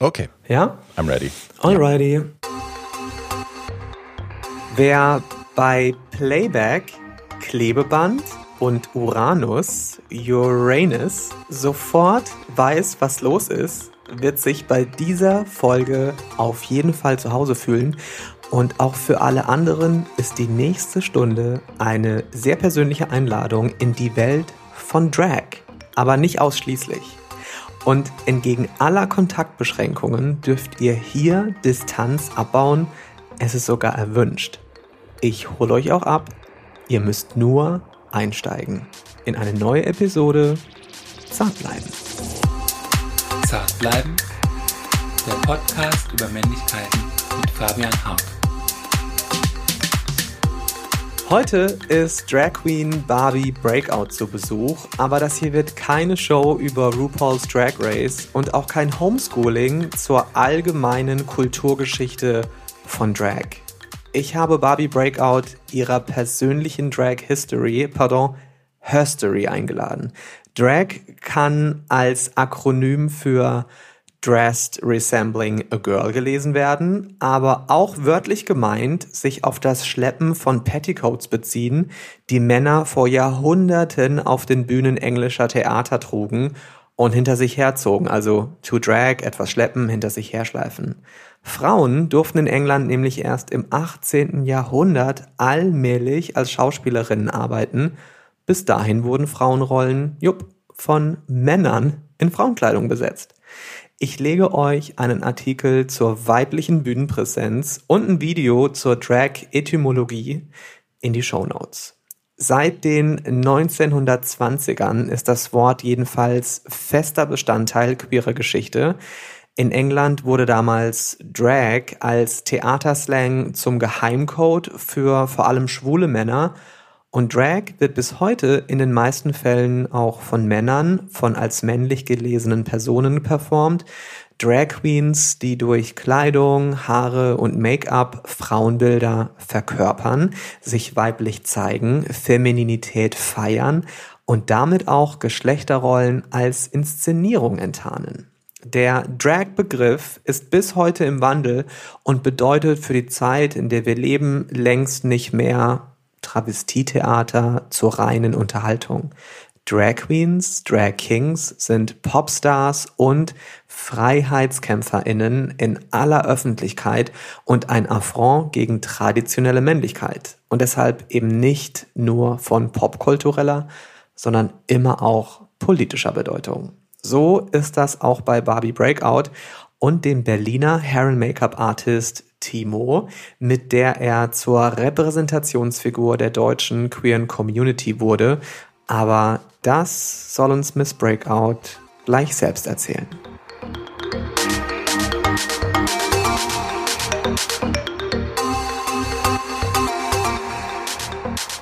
Okay. Ja? I'm ready. Alrighty. Wer bei Playback, Klebeband und Uranus, Uranus sofort weiß, was los ist, wird sich bei dieser Folge auf jeden Fall zu Hause fühlen. Und auch für alle anderen ist die nächste Stunde eine sehr persönliche Einladung in die Welt von Drag. Aber nicht ausschließlich. Und entgegen aller Kontaktbeschränkungen dürft ihr hier Distanz abbauen. Es ist sogar erwünscht. Ich hole euch auch ab. Ihr müsst nur einsteigen in eine neue Episode Zart bleiben. Zart bleiben, der Podcast über Männlichkeiten mit Fabian Hart. Heute ist Drag Queen Barbie Breakout zu Besuch, aber das hier wird keine Show über RuPaul's Drag Race und auch kein Homeschooling zur allgemeinen Kulturgeschichte von Drag. Ich habe Barbie Breakout ihrer persönlichen Drag History, pardon, Herstory eingeladen. Drag kann als Akronym für dressed resembling a girl gelesen werden, aber auch wörtlich gemeint sich auf das Schleppen von Petticoats beziehen, die Männer vor Jahrhunderten auf den Bühnen englischer Theater trugen und hinter sich herzogen, also to drag, etwas schleppen, hinter sich herschleifen. Frauen durften in England nämlich erst im 18. Jahrhundert allmählich als Schauspielerinnen arbeiten. Bis dahin wurden Frauenrollen, jupp, von Männern in Frauenkleidung besetzt. Ich lege euch einen Artikel zur weiblichen Bühnenpräsenz und ein Video zur Drag-Etymologie in die Show Notes. Seit den 1920ern ist das Wort jedenfalls fester Bestandteil queerer Geschichte. In England wurde damals Drag als Theaterslang zum Geheimcode für vor allem schwule Männer und Drag wird bis heute in den meisten Fällen auch von Männern, von als männlich gelesenen Personen performt. Drag Queens, die durch Kleidung, Haare und Make-up Frauenbilder verkörpern, sich weiblich zeigen, Femininität feiern und damit auch Geschlechterrollen als Inszenierung enttarnen. Der Drag-Begriff ist bis heute im Wandel und bedeutet für die Zeit, in der wir leben, längst nicht mehr Travestietheater zur reinen Unterhaltung. Drag Queens, Drag Kings sind Popstars und FreiheitskämpferInnen in aller Öffentlichkeit und ein Affront gegen traditionelle Männlichkeit. Und deshalb eben nicht nur von popkultureller, sondern immer auch politischer Bedeutung. So ist das auch bei Barbie Breakout und dem Berliner Hair and Make-up Artist Timo, mit der er zur Repräsentationsfigur der deutschen queeren Community wurde. Aber das soll uns Miss Breakout gleich selbst erzählen.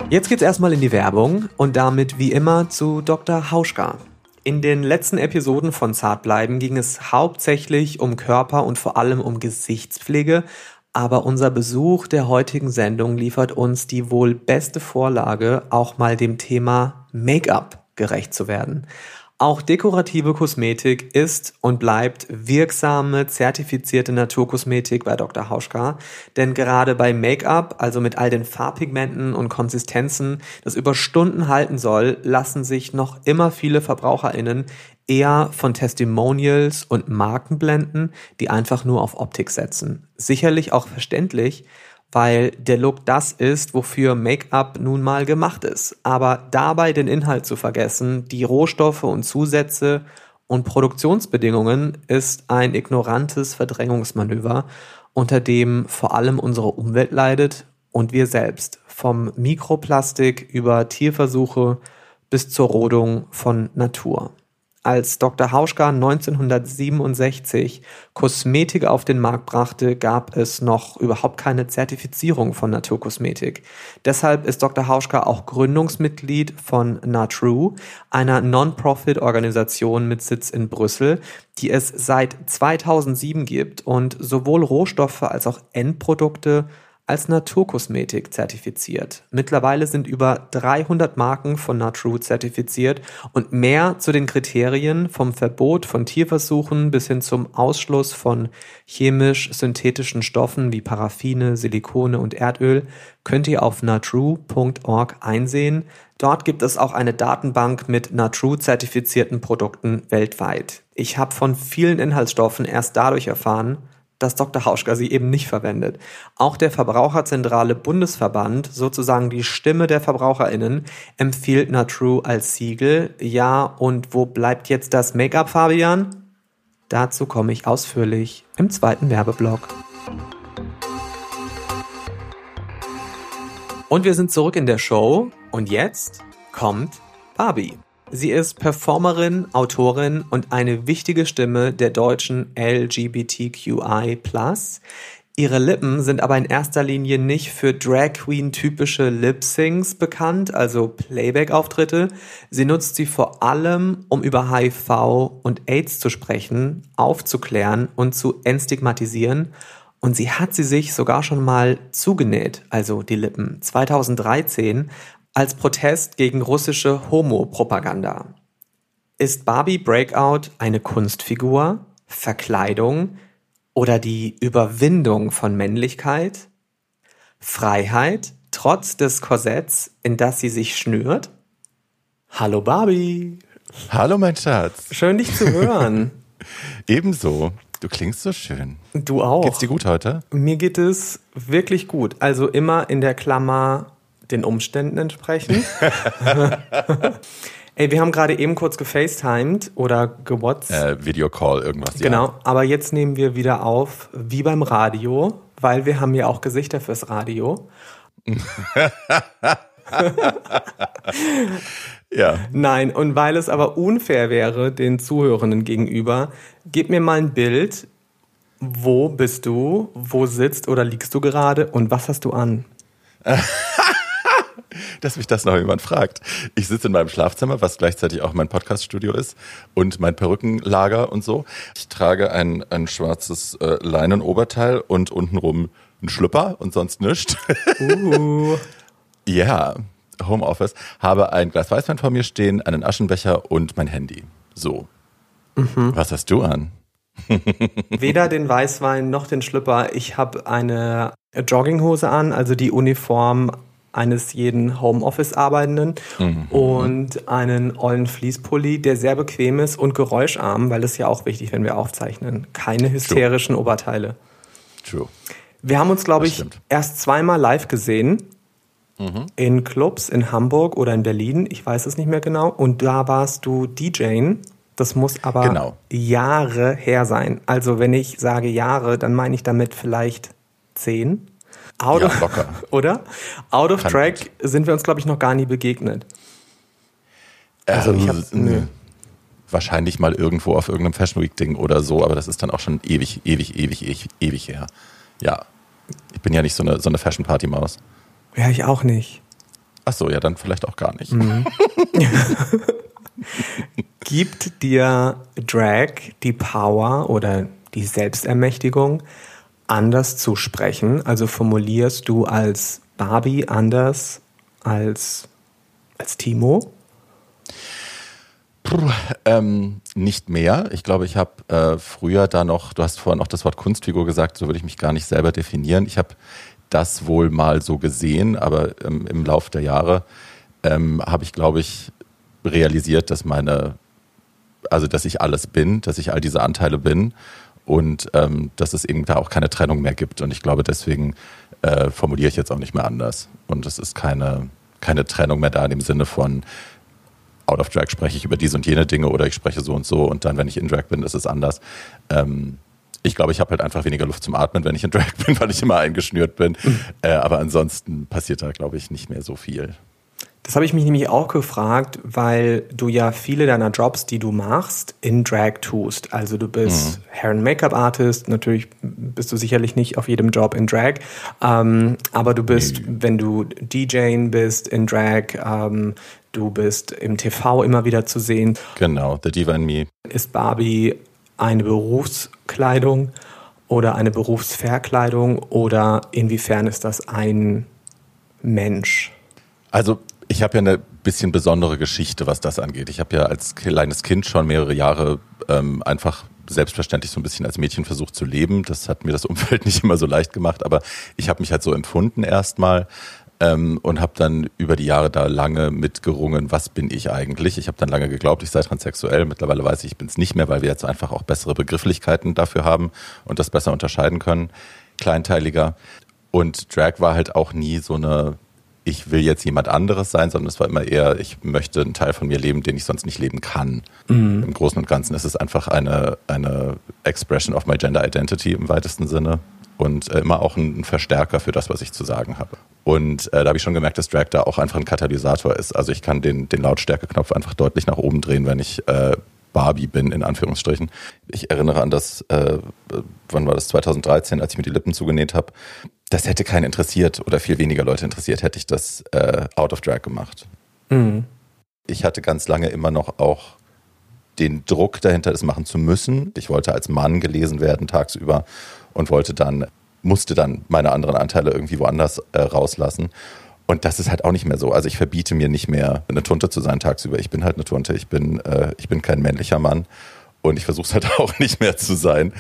Jetzt geht's erstmal in die Werbung und damit wie immer zu Dr. Hauschka. In den letzten Episoden von Zartbleiben ging es hauptsächlich um Körper und vor allem um Gesichtspflege, aber unser Besuch der heutigen Sendung liefert uns die wohl beste Vorlage, auch mal dem Thema Make-up gerecht zu werden. Auch dekorative Kosmetik ist und bleibt wirksame, zertifizierte Naturkosmetik bei Dr. Hauschka. Denn gerade bei Make-up, also mit all den Farbpigmenten und Konsistenzen, das über Stunden halten soll, lassen sich noch immer viele VerbraucherInnen eher von Testimonials und Marken blenden, die einfach nur auf Optik setzen. Sicherlich auch verständlich, weil der Look das ist, wofür Make-up nun mal gemacht ist. Aber dabei den Inhalt zu vergessen, die Rohstoffe und Zusätze und Produktionsbedingungen ist ein ignorantes Verdrängungsmanöver, unter dem vor allem unsere Umwelt leidet und wir selbst, vom Mikroplastik über Tierversuche bis zur Rodung von Natur als Dr. Hauschka 1967 Kosmetik auf den Markt brachte, gab es noch überhaupt keine Zertifizierung von Naturkosmetik. Deshalb ist Dr. Hauschka auch Gründungsmitglied von Natrue, einer Non-Profit-Organisation mit Sitz in Brüssel, die es seit 2007 gibt und sowohl Rohstoffe als auch Endprodukte als Naturkosmetik zertifiziert. Mittlerweile sind über 300 Marken von Natrue zertifiziert und mehr zu den Kriterien vom Verbot von Tierversuchen bis hin zum Ausschluss von chemisch-synthetischen Stoffen wie Paraffine, Silikone und Erdöl könnt ihr auf natrue.org einsehen. Dort gibt es auch eine Datenbank mit Natrue zertifizierten Produkten weltweit. Ich habe von vielen Inhaltsstoffen erst dadurch erfahren, dass Dr. Hauschka sie eben nicht verwendet. Auch der Verbraucherzentrale Bundesverband, sozusagen die Stimme der VerbraucherInnen, empfiehlt Natrue als Siegel. Ja, und wo bleibt jetzt das Make-up, Fabian? Dazu komme ich ausführlich im zweiten Werbeblock. Und wir sind zurück in der Show und jetzt kommt Barbie. Sie ist Performerin, Autorin und eine wichtige Stimme der deutschen LGBTQI+. Ihre Lippen sind aber in erster Linie nicht für Drag Queen typische Lip-Syncs bekannt, also Playback-Auftritte. Sie nutzt sie vor allem, um über HIV und AIDS zu sprechen, aufzuklären und zu entstigmatisieren. Und sie hat sie sich sogar schon mal zugenäht, also die Lippen. 2013 als Protest gegen russische Homo-Propaganda. Ist Barbie Breakout eine Kunstfigur, Verkleidung oder die Überwindung von Männlichkeit? Freiheit trotz des Korsetts, in das sie sich schnürt? Hallo Barbie. Hallo mein Schatz. Schön dich zu hören. Ebenso. Du klingst so schön. Du auch. Geht's dir gut heute? Mir geht es wirklich gut. Also immer in der Klammer den Umständen entsprechen. Ey, wir haben gerade eben kurz gefacetimed oder gewhat's. Äh, Videocall, irgendwas. Genau, ja. aber jetzt nehmen wir wieder auf, wie beim Radio, weil wir haben ja auch Gesichter fürs Radio. ja. Nein, und weil es aber unfair wäre den Zuhörenden gegenüber, gib mir mal ein Bild. Wo bist du? Wo sitzt oder liegst du gerade? Und was hast du an? dass mich das noch jemand fragt. Ich sitze in meinem Schlafzimmer, was gleichzeitig auch mein Podcaststudio ist und mein Perückenlager und so. Ich trage ein, ein schwarzes äh, Leinenoberteil und untenrum ein Schlüpper und sonst nichts. Uh. ja, Homeoffice. Habe ein Glas Weißwein vor mir stehen, einen Aschenbecher und mein Handy. So. Mhm. Was hast du an? Weder den Weißwein noch den Schlüpper. Ich habe eine Jogginghose an, also die Uniform eines jeden Homeoffice-Arbeitenden mhm. und einen ollen Fließpulli, der sehr bequem ist und geräuscharm, weil das ist ja auch wichtig, wenn wir aufzeichnen. Keine hysterischen True. Oberteile. True. Wir haben uns, glaube ich, erst zweimal live gesehen. Mhm. In Clubs in Hamburg oder in Berlin, ich weiß es nicht mehr genau. Und da warst du DJing. Das muss aber genau. Jahre her sein. Also wenn ich sage Jahre, dann meine ich damit vielleicht zehn. Out ja, of, locker. Oder? Out of Kann Track nicht. sind wir uns, glaube ich, noch gar nie begegnet. Also, ich hab, nö. Wahrscheinlich mal irgendwo auf irgendeinem Fashion Week Ding oder so, aber das ist dann auch schon ewig, ewig, ewig, ewig, ewig her. Ja. Ich bin ja nicht so eine, so eine Fashion Party Maus. Ja, ich auch nicht. Ach so, ja, dann vielleicht auch gar nicht. Mhm. Gibt dir Drag die Power oder die Selbstermächtigung, anders zu sprechen? Also formulierst du als Barbie anders als, als Timo? Puh, ähm, nicht mehr. Ich glaube, ich habe äh, früher da noch, du hast vorhin auch das Wort Kunstfigur gesagt, so würde ich mich gar nicht selber definieren. Ich habe das wohl mal so gesehen, aber ähm, im Laufe der Jahre ähm, habe ich, glaube ich, realisiert, dass meine, also dass ich alles bin, dass ich all diese Anteile bin und ähm, dass es eben da auch keine Trennung mehr gibt. Und ich glaube, deswegen äh, formuliere ich jetzt auch nicht mehr anders. Und es ist keine, keine Trennung mehr da in dem Sinne von out of drag spreche ich über diese und jene Dinge oder ich spreche so und so und dann, wenn ich in Drag bin, ist es anders. Ähm, ich glaube, ich habe halt einfach weniger Luft zum Atmen, wenn ich in Drag bin, weil ich immer eingeschnürt bin. Mhm. Äh, aber ansonsten passiert da, glaube ich, nicht mehr so viel. Das habe ich mich nämlich auch gefragt, weil du ja viele deiner Jobs, die du machst, in Drag tust. Also du bist mhm. Hair- and Make-up-Artist, natürlich bist du sicherlich nicht auf jedem Job in Drag, ähm, aber du bist, nee. wenn du DJing bist in Drag, ähm, du bist im TV immer wieder zu sehen. Genau, The Diva in Me. Ist Barbie eine Berufskleidung oder eine Berufsverkleidung oder inwiefern ist das ein Mensch? Also ich habe ja eine bisschen besondere Geschichte, was das angeht. Ich habe ja als kleines Kind schon mehrere Jahre ähm, einfach selbstverständlich so ein bisschen als Mädchen versucht zu leben. Das hat mir das Umfeld nicht immer so leicht gemacht, aber ich habe mich halt so empfunden erstmal ähm, und habe dann über die Jahre da lange mitgerungen, was bin ich eigentlich. Ich habe dann lange geglaubt, ich sei transsexuell. Mittlerweile weiß ich, ich bin es nicht mehr, weil wir jetzt einfach auch bessere Begrifflichkeiten dafür haben und das besser unterscheiden können, kleinteiliger. Und Drag war halt auch nie so eine ich will jetzt jemand anderes sein, sondern es war immer eher, ich möchte einen Teil von mir leben, den ich sonst nicht leben kann. Mhm. Im Großen und Ganzen ist es einfach eine, eine Expression of my gender identity im weitesten Sinne und äh, immer auch ein, Verstärker für das, was ich zu sagen habe. Und äh, da habe ich schon gemerkt, dass Drag da auch einfach ein Katalysator ist. Also ich kann den, den Lautstärkeknopf einfach deutlich nach oben drehen, wenn ich äh, Barbie bin, in Anführungsstrichen. Ich erinnere an das, äh, wann war das, 2013, als ich mir die Lippen zugenäht habe. Das hätte keinen interessiert oder viel weniger Leute interessiert, hätte ich das äh, out of drag gemacht. Mhm. Ich hatte ganz lange immer noch auch den Druck dahinter, es machen zu müssen. Ich wollte als Mann gelesen werden tagsüber und wollte dann, musste dann meine anderen Anteile irgendwie woanders äh, rauslassen. Und das ist halt auch nicht mehr so. Also ich verbiete mir nicht mehr, eine Tunte zu sein tagsüber. Ich bin halt eine Tunte. Ich bin, äh, ich bin kein männlicher Mann. Und ich versuche es halt auch nicht mehr zu sein.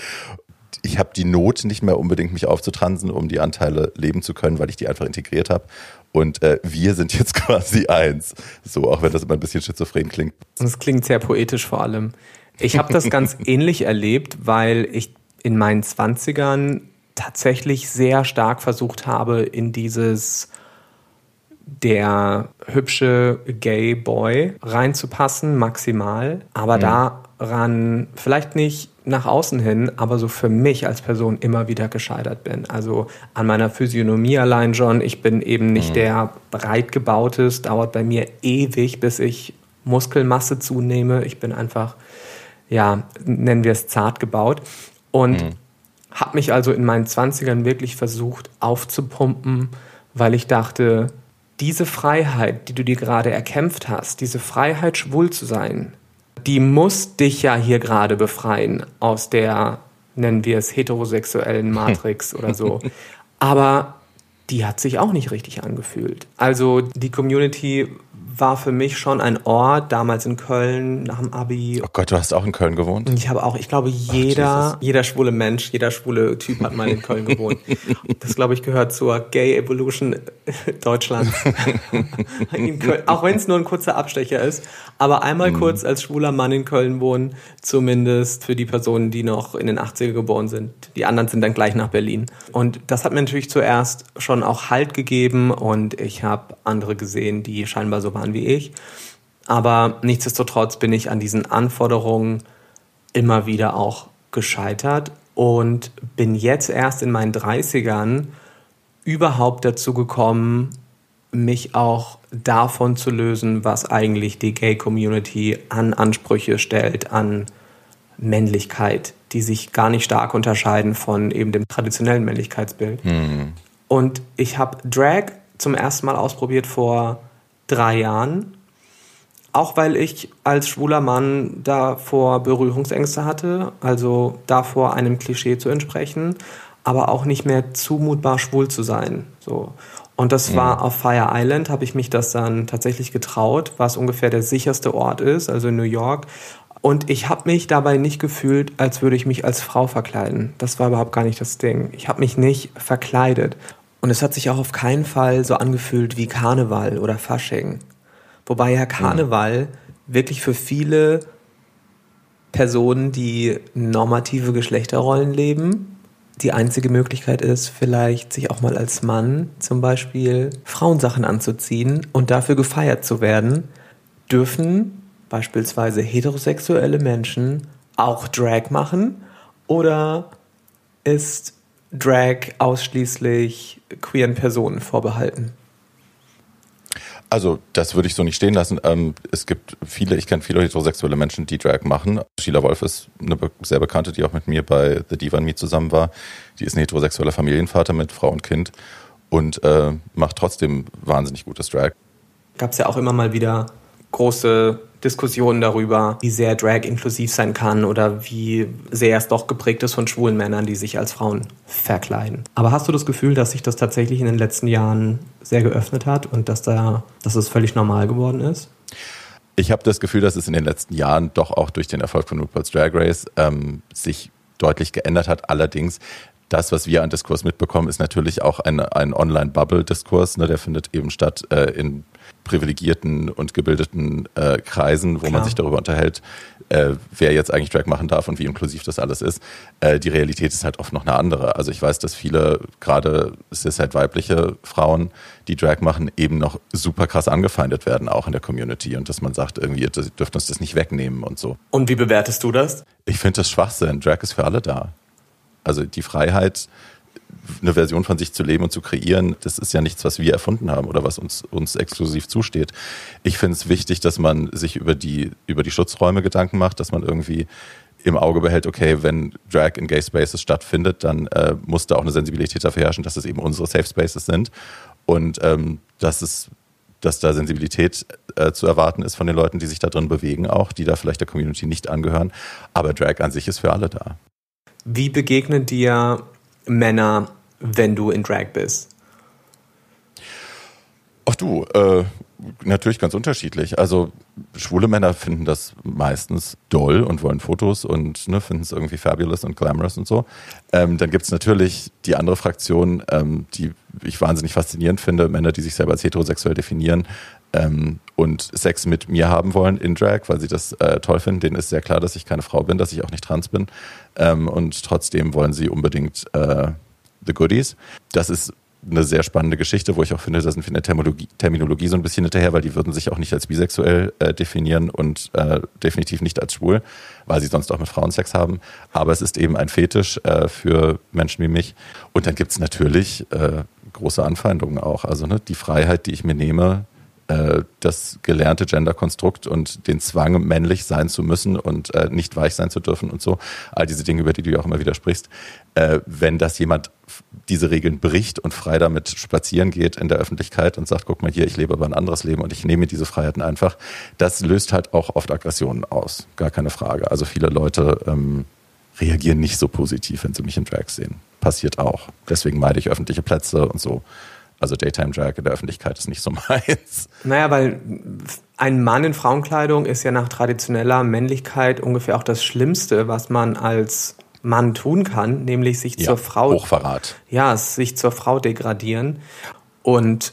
Ich habe die Not nicht mehr unbedingt, mich aufzutransen, um die Anteile leben zu können, weil ich die einfach integriert habe. Und äh, wir sind jetzt quasi eins. So, auch wenn das immer ein bisschen schizophren klingt. Das klingt sehr poetisch vor allem. Ich habe das ganz ähnlich erlebt, weil ich in meinen Zwanzigern tatsächlich sehr stark versucht habe, in dieses der hübsche Gay Boy reinzupassen, maximal. Aber mhm. daran vielleicht nicht nach außen hin, aber so für mich als Person immer wieder gescheitert bin. Also an meiner Physiognomie allein schon. Ich bin eben nicht mhm. der breit gebaute. Es dauert bei mir ewig, bis ich Muskelmasse zunehme. Ich bin einfach, ja, nennen wir es zart gebaut. Und mhm. habe mich also in meinen 20ern wirklich versucht aufzupumpen, weil ich dachte, diese Freiheit, die du dir gerade erkämpft hast, diese Freiheit, schwul zu sein, die muss dich ja hier gerade befreien aus der, nennen wir es, heterosexuellen Matrix oder so. Aber die hat sich auch nicht richtig angefühlt. Also die Community war für mich schon ein Ort, damals in Köln, nach dem Abi. Oh Gott, du hast auch in Köln gewohnt? Ich habe auch, ich glaube, jeder, Ach, jeder schwule Mensch, jeder schwule Typ hat mal in Köln gewohnt. Das, glaube ich, gehört zur Gay Evolution Deutschlands. auch wenn es nur ein kurzer Abstecher ist. Aber einmal mhm. kurz als schwuler Mann in Köln wohnen, zumindest für die Personen, die noch in den 80er geboren sind. Die anderen sind dann gleich nach Berlin. Und das hat mir natürlich zuerst schon auch Halt gegeben und ich habe andere gesehen, die scheinbar so waren waren wie ich. Aber nichtsdestotrotz bin ich an diesen Anforderungen immer wieder auch gescheitert und bin jetzt erst in meinen 30ern überhaupt dazu gekommen, mich auch davon zu lösen, was eigentlich die Gay-Community an Ansprüche stellt, an Männlichkeit, die sich gar nicht stark unterscheiden von eben dem traditionellen Männlichkeitsbild. Mhm. Und ich habe Drag zum ersten Mal ausprobiert vor drei Jahren. Auch weil ich als schwuler Mann davor Berührungsängste hatte, also davor einem Klischee zu entsprechen, aber auch nicht mehr zumutbar schwul zu sein. So. Und das mhm. war auf Fire Island, habe ich mich das dann tatsächlich getraut, was ungefähr der sicherste Ort ist, also in New York. Und ich habe mich dabei nicht gefühlt, als würde ich mich als Frau verkleiden. Das war überhaupt gar nicht das Ding. Ich habe mich nicht verkleidet. Und es hat sich auch auf keinen Fall so angefühlt wie Karneval oder Fasching. Wobei ja Karneval mhm. wirklich für viele Personen, die normative Geschlechterrollen leben, die einzige Möglichkeit ist, vielleicht sich auch mal als Mann zum Beispiel Frauensachen anzuziehen und dafür gefeiert zu werden, dürfen beispielsweise heterosexuelle Menschen auch Drag machen oder ist Drag ausschließlich queeren Personen vorbehalten? Also, das würde ich so nicht stehen lassen. Ähm, es gibt viele, ich kenne viele heterosexuelle Menschen, die Drag machen. Sheila Wolf ist eine sehr bekannte, die auch mit mir bei The Diva Me zusammen war. Die ist ein heterosexueller Familienvater mit Frau und Kind und äh, macht trotzdem wahnsinnig gutes Drag. Gab es ja auch immer mal wieder große Diskussionen darüber, wie sehr Drag inklusiv sein kann oder wie sehr es doch geprägt ist von schwulen Männern, die sich als Frauen verkleiden. Aber hast du das Gefühl, dass sich das tatsächlich in den letzten Jahren sehr geöffnet hat und dass da, dass es völlig normal geworden ist? Ich habe das Gefühl, dass es in den letzten Jahren doch auch durch den Erfolg von RuPaul's Drag Race ähm, sich deutlich geändert hat. Allerdings das, was wir an Diskurs mitbekommen, ist natürlich auch ein, ein Online-Bubble-Diskurs. Ne? Der findet eben statt äh, in privilegierten und gebildeten äh, Kreisen, wo Klar. man sich darüber unterhält, äh, wer jetzt eigentlich Drag machen darf und wie inklusiv das alles ist. Äh, die Realität ist halt oft noch eine andere. Also ich weiß, dass viele, gerade es ist halt weibliche Frauen, die Drag machen, eben noch super krass angefeindet werden, auch in der Community. Und dass man sagt, irgendwie, ihr dürft uns das nicht wegnehmen und so. Und wie bewertest du das? Ich finde das Schwachsinn. Drag ist für alle da. Also die Freiheit, eine Version von sich zu leben und zu kreieren, das ist ja nichts, was wir erfunden haben oder was uns, uns exklusiv zusteht. Ich finde es wichtig, dass man sich über die, über die Schutzräume Gedanken macht, dass man irgendwie im Auge behält, okay, wenn Drag in Gay Spaces stattfindet, dann äh, muss da auch eine Sensibilität dafür herrschen, dass es eben unsere Safe Spaces sind und ähm, dass es dass da Sensibilität äh, zu erwarten ist von den Leuten, die sich da drin bewegen, auch, die da vielleicht der Community nicht angehören. Aber Drag an sich ist für alle da. Wie begegnen dir Männer, wenn du in Drag bist? Ach du, äh, natürlich ganz unterschiedlich. Also schwule Männer finden das meistens doll und wollen Fotos und ne, finden es irgendwie fabulous und glamorous und so. Ähm, dann gibt es natürlich die andere Fraktion, ähm, die ich wahnsinnig faszinierend finde, Männer, die sich selber als heterosexuell definieren ähm, und Sex mit mir haben wollen in Drag, weil sie das äh, toll finden. Denen ist sehr klar, dass ich keine Frau bin, dass ich auch nicht trans bin. Ähm, und trotzdem wollen sie unbedingt äh, The Goodies. Das ist eine sehr spannende Geschichte, wo ich auch finde, da sind wir in der Terminologie, Terminologie so ein bisschen hinterher, weil die würden sich auch nicht als bisexuell äh, definieren und äh, definitiv nicht als schwul, weil sie sonst auch mit Frauen Sex haben. Aber es ist eben ein Fetisch äh, für Menschen wie mich. Und dann gibt es natürlich äh, große Anfeindungen auch. Also ne, die Freiheit, die ich mir nehme, äh, das gelernte Genderkonstrukt und den Zwang, männlich sein zu müssen und äh, nicht weich sein zu dürfen und so. All diese Dinge, über die du ja auch immer wieder sprichst. Äh, wenn das jemand diese Regeln bricht und frei damit spazieren geht in der Öffentlichkeit und sagt, guck mal hier, ich lebe aber ein anderes Leben und ich nehme diese Freiheiten einfach, das löst halt auch oft Aggressionen aus. Gar keine Frage. Also viele Leute ähm, reagieren nicht so positiv, wenn sie mich in Drag sehen. Passiert auch. Deswegen meide ich öffentliche Plätze und so. Also Daytime Drag in der Öffentlichkeit ist nicht so meins. Naja, weil ein Mann in Frauenkleidung ist ja nach traditioneller Männlichkeit ungefähr auch das Schlimmste, was man als Mann tun kann, nämlich sich ja, zur Frau. Hochverrat. Ja, sich zur Frau degradieren. Und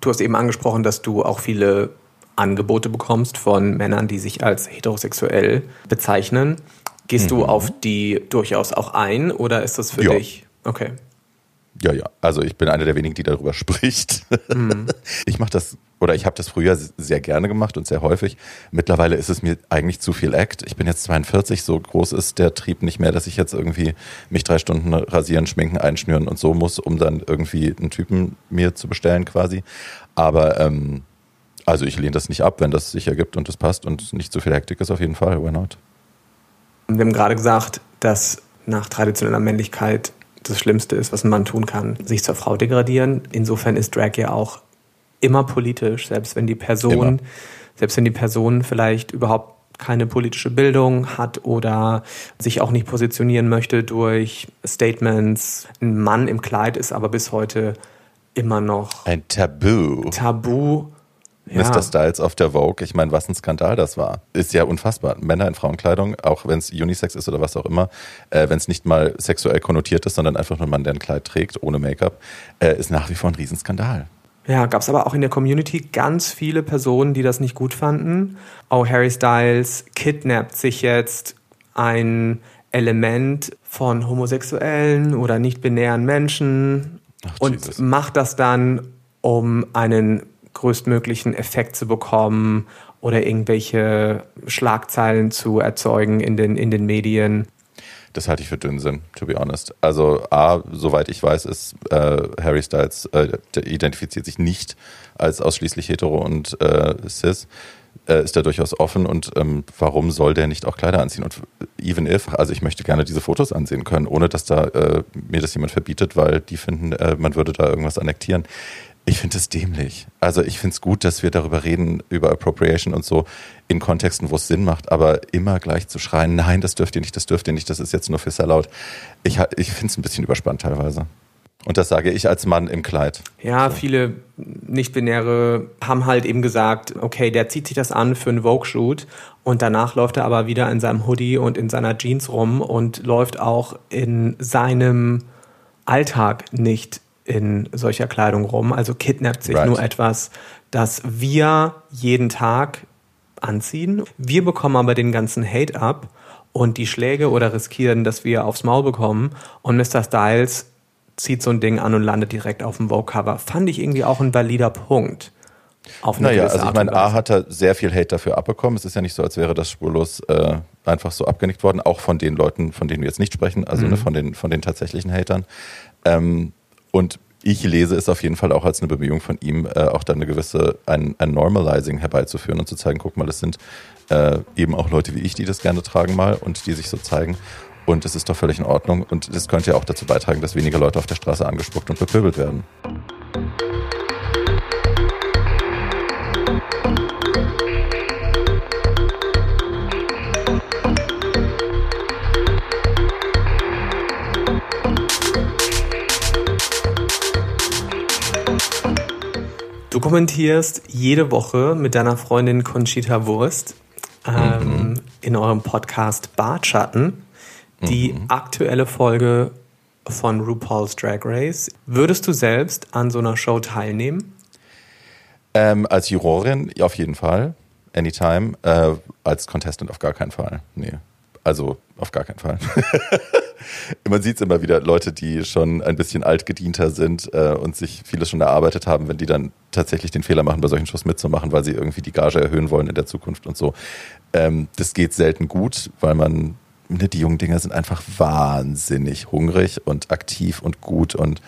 du hast eben angesprochen, dass du auch viele Angebote bekommst von Männern, die sich als heterosexuell bezeichnen. Gehst mhm. du auf die durchaus auch ein oder ist das für ja. dich? Okay. Ja, ja. Also ich bin einer der wenigen, die darüber spricht. Mhm. Ich mache das oder ich habe das früher sehr gerne gemacht und sehr häufig. Mittlerweile ist es mir eigentlich zu viel Act. Ich bin jetzt 42, so groß ist der Trieb nicht mehr, dass ich jetzt irgendwie mich drei Stunden rasieren, schminken, einschnüren und so muss, um dann irgendwie einen Typen mir zu bestellen quasi. Aber ähm, also ich lehne das nicht ab, wenn das sich ergibt und das passt und nicht zu viel Hektik ist auf jeden Fall. Why not? Wir haben gerade gesagt, dass nach traditioneller Männlichkeit das Schlimmste ist, was ein Mann tun kann, sich zur Frau degradieren. Insofern ist Drag ja auch immer politisch, selbst wenn die Person, immer. selbst wenn die Person vielleicht überhaupt keine politische Bildung hat oder sich auch nicht positionieren möchte durch Statements. Ein Mann im Kleid ist aber bis heute immer noch ein Tabu. Tabu ja. Mr. Styles auf der Vogue. Ich meine, was ein Skandal das war. Ist ja unfassbar. Männer in Frauenkleidung, auch wenn es Unisex ist oder was auch immer, äh, wenn es nicht mal sexuell konnotiert ist, sondern einfach nur ein Mann, der ein Kleid trägt, ohne Make-up, äh, ist nach wie vor ein Riesenskandal. Ja, gab es aber auch in der Community ganz viele Personen, die das nicht gut fanden. Oh, Harry Styles kidnappt sich jetzt ein Element von homosexuellen oder nicht-binären Menschen Ach, und Jesus. macht das dann, um einen größtmöglichen Effekt zu bekommen oder irgendwelche Schlagzeilen zu erzeugen in den, in den Medien. Das halte ich für Dünnsinn, to be honest. Also A, soweit ich weiß, ist äh, Harry Styles, äh, identifiziert sich nicht als ausschließlich hetero und äh, cis, äh, ist da durchaus offen und ähm, warum soll der nicht auch Kleider anziehen? Und even if, also ich möchte gerne diese Fotos ansehen können, ohne dass da äh, mir das jemand verbietet, weil die finden, äh, man würde da irgendwas annektieren Ich finde es dämlich. Also ich finde es gut, dass wir darüber reden, über Appropriation und so, in Kontexten, wo es Sinn macht, aber immer gleich zu schreien, nein, das dürft ihr nicht, das dürft ihr nicht, das ist jetzt nur für Sellout. Ich, ich finde es ein bisschen überspannt teilweise. Und das sage ich als Mann im Kleid. Ja, so. viele Nicht-Binäre haben halt eben gesagt, okay, der zieht sich das an für einen Vogue-Shoot und danach läuft er aber wieder in seinem Hoodie und in seiner Jeans rum und läuft auch in seinem Alltag nicht in solcher Kleidung rum. Also kidnappt sich right. nur etwas, das wir jeden Tag anziehen. Wir bekommen aber den ganzen Hate ab und die Schläge oder riskieren, dass wir aufs Maul bekommen. Und Mr. Styles zieht so ein Ding an und landet direkt auf dem Vogue-Cover. Fand ich irgendwie auch ein valider Punkt. Auf naja, also ich meine, A hat er sehr viel Hate dafür abbekommen. Es ist ja nicht so, als wäre das spurlos äh, einfach so abgenickt worden, auch von den Leuten, von denen wir jetzt nicht sprechen, also mhm. ne, von, den, von den tatsächlichen Hatern. Ähm, und ich lese es auf jeden Fall auch als eine Bemühung von ihm, äh, auch dann eine gewisse, ein, ein Normalizing herbeizuführen und zu zeigen, guck mal, das sind äh, eben auch Leute wie ich, die das gerne tragen mal und die sich so zeigen. Und es ist doch völlig in Ordnung. Und das könnte ja auch dazu beitragen, dass weniger Leute auf der Straße angespuckt und bepöbelt werden. Du kommentierst jede Woche mit deiner Freundin Conchita Wurst ähm, mhm. in eurem Podcast Bartschatten die mhm. aktuelle Folge von RuPaul's Drag Race. Würdest du selbst an so einer Show teilnehmen? Ähm, als Jurorin auf jeden Fall, anytime. Äh, als Contestant auf gar keinen Fall. Nee. Also auf gar keinen Fall. Man sieht es immer wieder, Leute, die schon ein bisschen altgedienter sind äh, und sich vieles schon erarbeitet haben, wenn die dann tatsächlich den Fehler machen, bei solchen Shows mitzumachen, weil sie irgendwie die Gage erhöhen wollen in der Zukunft und so. Ähm, das geht selten gut, weil man Ne, die jungen Dinger sind einfach wahnsinnig hungrig und aktiv und gut und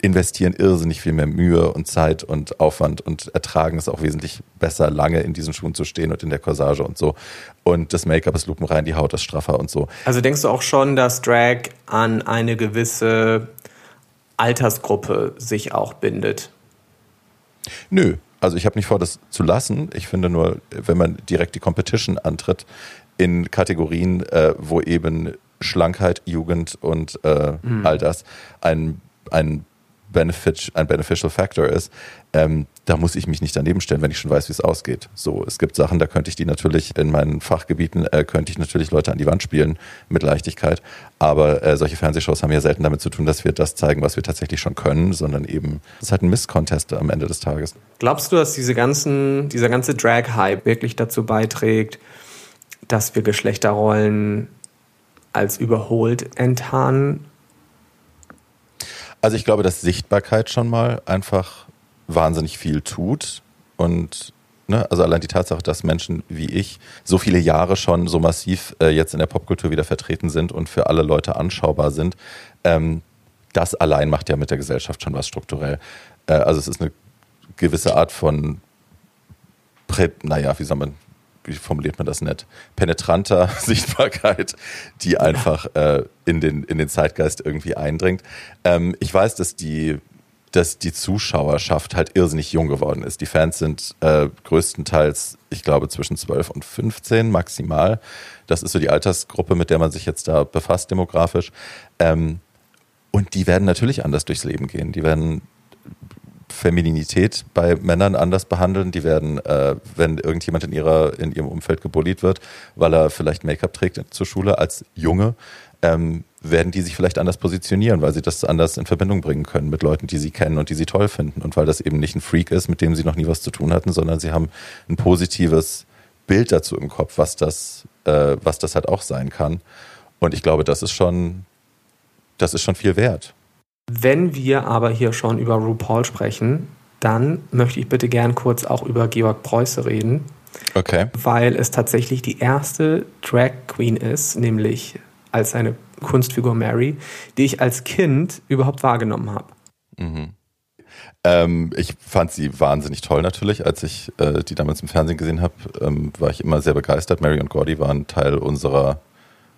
investieren irrsinnig viel mehr Mühe und Zeit und Aufwand und ertragen es auch wesentlich besser, lange in diesen Schuhen zu stehen und in der Corsage und so. Und das Make-up ist lupenrein, die Haut ist straffer und so. Also denkst du auch schon, dass Drag an eine gewisse Altersgruppe sich auch bindet? Nö, also ich habe nicht vor, das zu lassen. Ich finde nur, wenn man direkt die Competition antritt, in Kategorien, äh, wo eben Schlankheit, Jugend und äh, mhm. all das ein, ein, Benefit, ein Beneficial Factor ist, ähm, da muss ich mich nicht daneben stellen, wenn ich schon weiß, wie es ausgeht. So, es gibt Sachen, da könnte ich die natürlich in meinen Fachgebieten, äh, könnte ich natürlich Leute an die Wand spielen mit Leichtigkeit. Aber äh, solche Fernsehshows haben ja selten damit zu tun, dass wir das zeigen, was wir tatsächlich schon können, sondern eben, es ist halt ein Miss-Contest am Ende des Tages. Glaubst du, dass diese ganzen, dieser ganze Drag-Hype wirklich dazu beiträgt, dass wir Geschlechterrollen als überholt enttarnen? Also ich glaube, dass Sichtbarkeit schon mal einfach wahnsinnig viel tut und ne, also allein die Tatsache, dass Menschen wie ich so viele Jahre schon so massiv äh, jetzt in der Popkultur wieder vertreten sind und für alle Leute anschaubar sind, ähm, das allein macht ja mit der Gesellschaft schon was strukturell. Äh, also es ist eine gewisse Art von, Prä naja, wie soll man, wie formuliert man das nett, penetranter Sichtbarkeit, die einfach äh, in, den, in den Zeitgeist irgendwie eindringt. Ähm, ich weiß, dass die, dass die Zuschauerschaft halt irrsinnig jung geworden ist. Die Fans sind äh, größtenteils, ich glaube, zwischen 12 und 15 maximal. Das ist so die Altersgruppe, mit der man sich jetzt da befasst, demografisch. Ähm, und die werden natürlich anders durchs Leben gehen. Die werden Femininität bei Männern anders behandeln. Die werden, äh, wenn irgendjemand in, ihrer, in ihrem Umfeld gebullied wird, weil er vielleicht Make-up trägt zur Schule als Junge, ähm, werden die sich vielleicht anders positionieren, weil sie das anders in Verbindung bringen können mit Leuten, die sie kennen und die sie toll finden. Und weil das eben nicht ein Freak ist, mit dem sie noch nie was zu tun hatten, sondern sie haben ein positives Bild dazu im Kopf, was das, äh, was das halt auch sein kann. Und ich glaube, das ist schon, das ist schon viel wert. Wenn wir aber hier schon über RuPaul sprechen, dann möchte ich bitte gern kurz auch über Georg Preuße reden. Okay. Weil es tatsächlich die erste Drag Queen ist, nämlich als seine Kunstfigur Mary, die ich als Kind überhaupt wahrgenommen habe. Mhm. Ähm, ich fand sie wahnsinnig toll natürlich. Als ich äh, die damals im Fernsehen gesehen habe, ähm, war ich immer sehr begeistert. Mary und Gordy waren Teil unserer,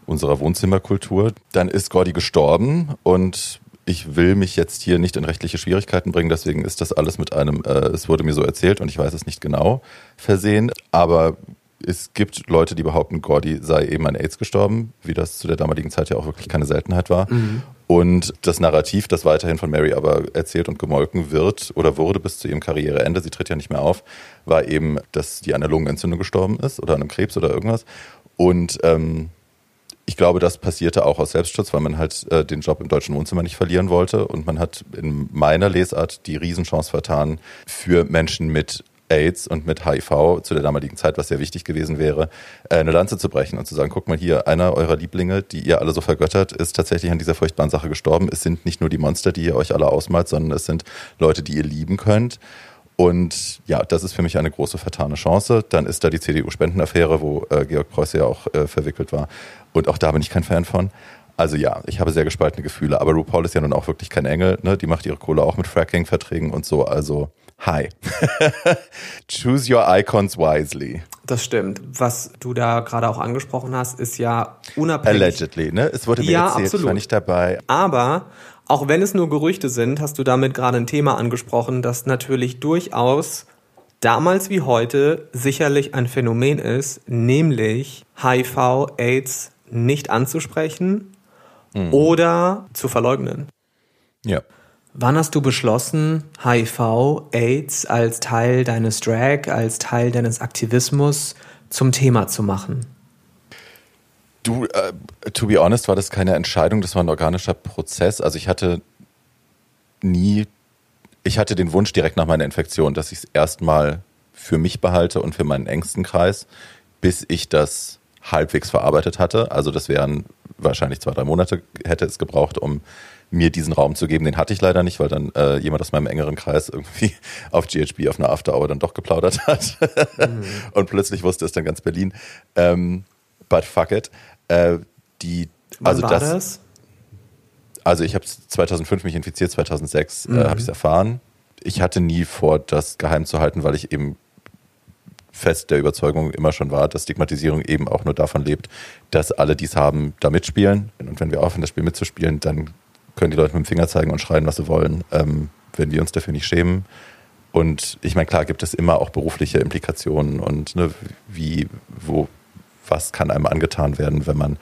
unserer Wohnzimmerkultur. Dann ist Gordy gestorben und ich will mich jetzt hier nicht in rechtliche Schwierigkeiten bringen, deswegen ist das alles mit einem, äh, es wurde mir so erzählt und ich weiß es nicht genau, versehen. Aber es gibt Leute, die behaupten, Gordy sei eben an AIDS gestorben, wie das zu der damaligen Zeit ja auch wirklich keine Seltenheit war. Mhm. Und das Narrativ, das weiterhin von Mary aber erzählt und gemolken wird oder wurde bis zu ihrem Karriereende, sie tritt ja nicht mehr auf, war eben, dass die an einer Lungenentzündung gestorben ist oder an einem Krebs oder irgendwas. Und ähm, ich glaube, das passierte auch aus Selbstschutz, weil man halt äh, den Job im deutschen Wohnzimmer nicht verlieren wollte. Und man hat in meiner Lesart die Riesenchance vertan, für Menschen mit AIDS und mit HIV zu der damaligen Zeit, was sehr wichtig gewesen wäre, äh, eine Lanze zu brechen und zu sagen, guck mal hier, einer eurer Lieblinge, die ihr alle so vergöttert, ist tatsächlich an dieser furchtbaren Sache gestorben. Es sind nicht nur die Monster, die ihr euch alle ausmalt, sondern es sind Leute, die ihr lieben könnt. Und ja, das ist für mich eine große vertane Chance. Dann ist da die CDU-Spendenaffäre, wo äh, Georg Preuß ja auch äh, verwickelt war. Und auch da bin ich kein Fan von. Also ja, ich habe sehr gespaltene Gefühle. Aber RuPaul ist ja nun auch wirklich kein Engel. Ne? Die macht ihre Kohle auch mit Fracking-Verträgen und so. Also hi. Choose your icons wisely. Das stimmt. Was du da gerade auch angesprochen hast, ist ja unabhängig. Allegedly, ne? Es wurde mir ja, erzählt, absolut. ich war nicht dabei. Aber auch wenn es nur Gerüchte sind, hast du damit gerade ein Thema angesprochen, das natürlich durchaus damals wie heute sicherlich ein Phänomen ist, nämlich HIV, AIDS nicht anzusprechen mhm. oder zu verleugnen. Ja. Wann hast du beschlossen, HIV, AIDS als Teil deines Drag, als Teil deines Aktivismus zum Thema zu machen? Du, äh, to be honest, war das keine Entscheidung, das war ein organischer Prozess. Also ich hatte nie, ich hatte den Wunsch direkt nach meiner Infektion, dass ich es erstmal für mich behalte und für meinen engsten Kreis, bis ich das halbwegs verarbeitet hatte. Also das wären wahrscheinlich zwei, drei Monate hätte es gebraucht, um mir diesen Raum zu geben. Den hatte ich leider nicht, weil dann äh, jemand aus meinem engeren Kreis irgendwie auf GHB auf einer After Hour dann doch geplaudert hat. Mhm. Und plötzlich wusste es dann ganz Berlin. Ähm, but fuck it. Äh, die, Wann also war das, das? Also ich habe 2005 mich infiziert, 2006 äh, mhm. äh, habe ich es erfahren. Ich hatte nie vor, das geheim zu halten, weil ich eben fest der Überzeugung immer schon war, dass Stigmatisierung eben auch nur davon lebt, dass alle, die es haben, da mitspielen. Und wenn wir aufhören, das Spiel mitzuspielen, dann können die Leute mit dem Finger zeigen und schreien, was sie wollen, ähm, wenn wir uns dafür nicht schämen. Und ich meine, klar gibt es immer auch berufliche Implikationen und ne, wie, wo, was kann einem angetan werden, wenn man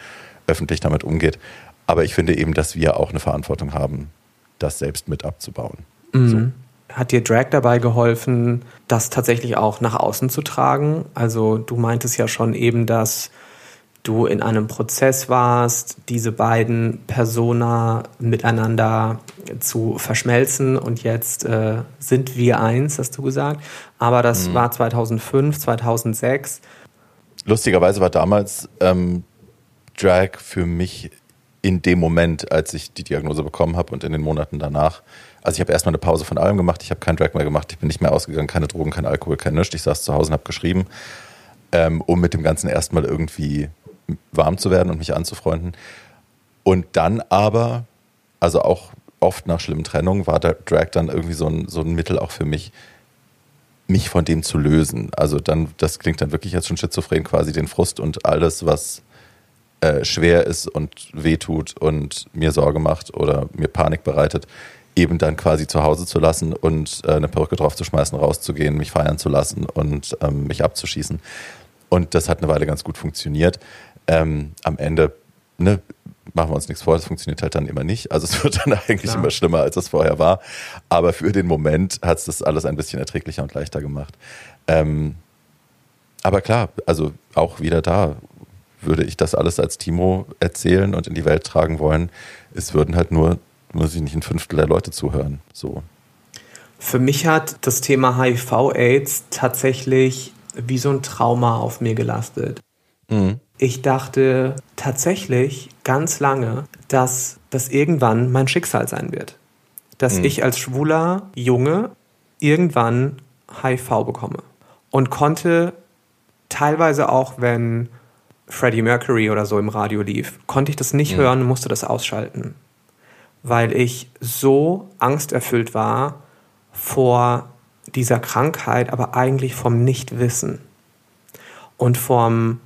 öffentlich damit umgeht. Aber ich finde eben, dass wir auch eine Verantwortung haben, das selbst mit abzubauen. Mhm. So. Hat dir Drag dabei geholfen, das tatsächlich auch nach außen zu tragen? Also du meintest ja schon eben, dass du in einem Prozess warst, diese beiden Persona miteinander zu verschmelzen und jetzt äh, sind wir eins, hast du gesagt. Aber das mhm. war 2005, 2006 lustigerweise war damals ähm, Drag für mich in dem Moment, als ich die Diagnose bekommen habe und in den Monaten danach. Also ich habe erstmal eine Pause von allem gemacht, ich habe kein Drag mehr gemacht, ich bin nicht mehr ausgegangen, keine Drogen, kein Alkohol, kein Nichts. Ich saß zu Hause und habe geschrieben, ähm, um mit dem Ganzen erstmal irgendwie warm zu werden und mich anzufreunden. Und dann aber, also auch oft nach schlimmen Trennungen, war der Drag dann irgendwie so ein, so ein Mittel auch für mich, mich von dem zu lösen. Also dann, das klingt dann wirklich als schon schizophren, quasi den Frust und alles, was äh, schwer ist und wehtut und mir Sorge macht oder mir Panik bereitet, eben dann quasi zu Hause zu lassen und äh, eine Perücke drauf zu schmeißen, rauszugehen, mich feiern zu lassen und ähm, mich abzuschießen. Und das hat eine Weile ganz gut funktioniert. Ähm, am Ende ne, machen wir uns nichts vor, das funktioniert halt dann immer nicht. Also es wird dann eigentlich Klar. immer schlimmer, als es vorher war. Aber für den Moment hat es das alles ein bisschen erträglicher und leichter gemacht. Ähm, aber klar, also auch wieder da würde ich das alles als Timo erzählen und in die Welt tragen wollen. Es würden halt nur, muss ich nicht, ein Fünftel der Leute zuhören. So. Für mich hat das Thema HIV-Aids tatsächlich wie so ein Trauma auf mir gelastet. Mhm. Ich dachte tatsächlich ganz lange, dass das irgendwann mein Schicksal sein wird. Dass mhm. ich als schwuler Junge irgendwann HIV bekomme. Und konnte teilweise auch, wenn Freddie Mercury oder so im Radio lief, konnte ich das nicht mhm. hören, musste das ausschalten. Weil ich so angsterfüllt war vor dieser Krankheit, aber eigentlich vom Nichtwissen und vom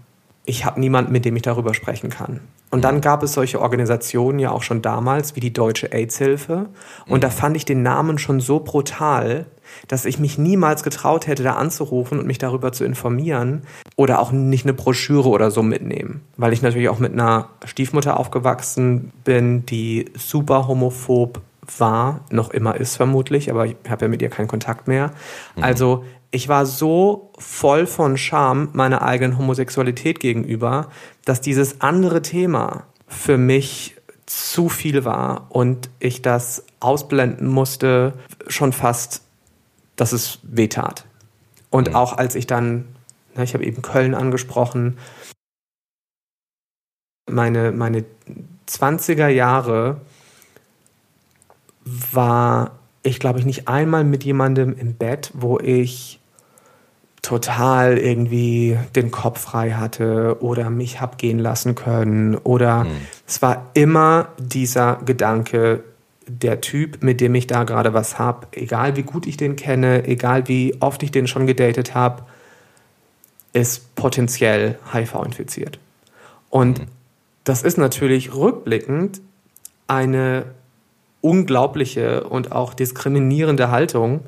ich habe niemanden, mit dem ich darüber sprechen kann. Und dann gab es solche Organisationen ja auch schon damals, wie die Deutsche AIDS-Hilfe. Und da fand ich den Namen schon so brutal, dass ich mich niemals getraut hätte, da anzurufen und mich darüber zu informieren oder auch nicht eine Broschüre oder so mitnehmen. Weil ich natürlich auch mit einer Stiefmutter aufgewachsen bin, die super homophob war, noch immer ist vermutlich, aber ich habe ja mit ihr keinen Kontakt mehr. Also ich war so voll von Scham meiner eigenen Homosexualität gegenüber, dass dieses andere Thema für mich zu viel war und ich das ausblenden musste, schon fast, dass es wehtat. Und Mhm. auch als ich dann, na, ich habe eben Köln angesprochen, meine, meine 20er Jahre war ich, glaube ich, nicht einmal mit jemandem im Bett, wo ich total irgendwie den Kopf frei hatte oder mich hab gehen lassen können oder es war immer dieser Gedanke, der Typ, mit dem ich da gerade was hab, egal wie gut ich den kenne, egal wie oft ich den schon gedatet habe, ist potenziell HIV infiziert. Und das ist natürlich rückblickend eine unglaubliche und auch diskriminierende Haltung.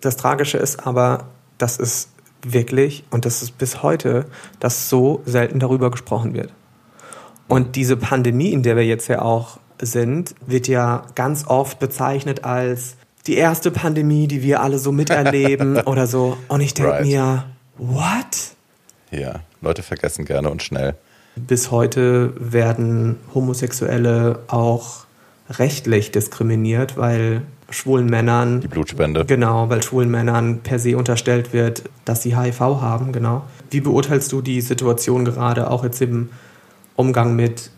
Das Tragische ist aber, dass es wirklich, und das ist bis heute, dass so selten darüber gesprochen wird. Und diese Pandemie, in der wir jetzt ja auch sind, wird ja ganz oft bezeichnet als die erste Pandemie, die wir alle so miterleben oder so. Und ich denke Right. mir, what? Ja, Leute vergessen gerne und schnell. Bis heute werden Homosexuelle auch rechtlich diskriminiert, weil schwulen Männern Die Blutspende. Genau, weil schwulen Männern per se unterstellt wird, dass sie HIV haben, genau. Wie beurteilst du die Situation gerade auch jetzt im Umgang mit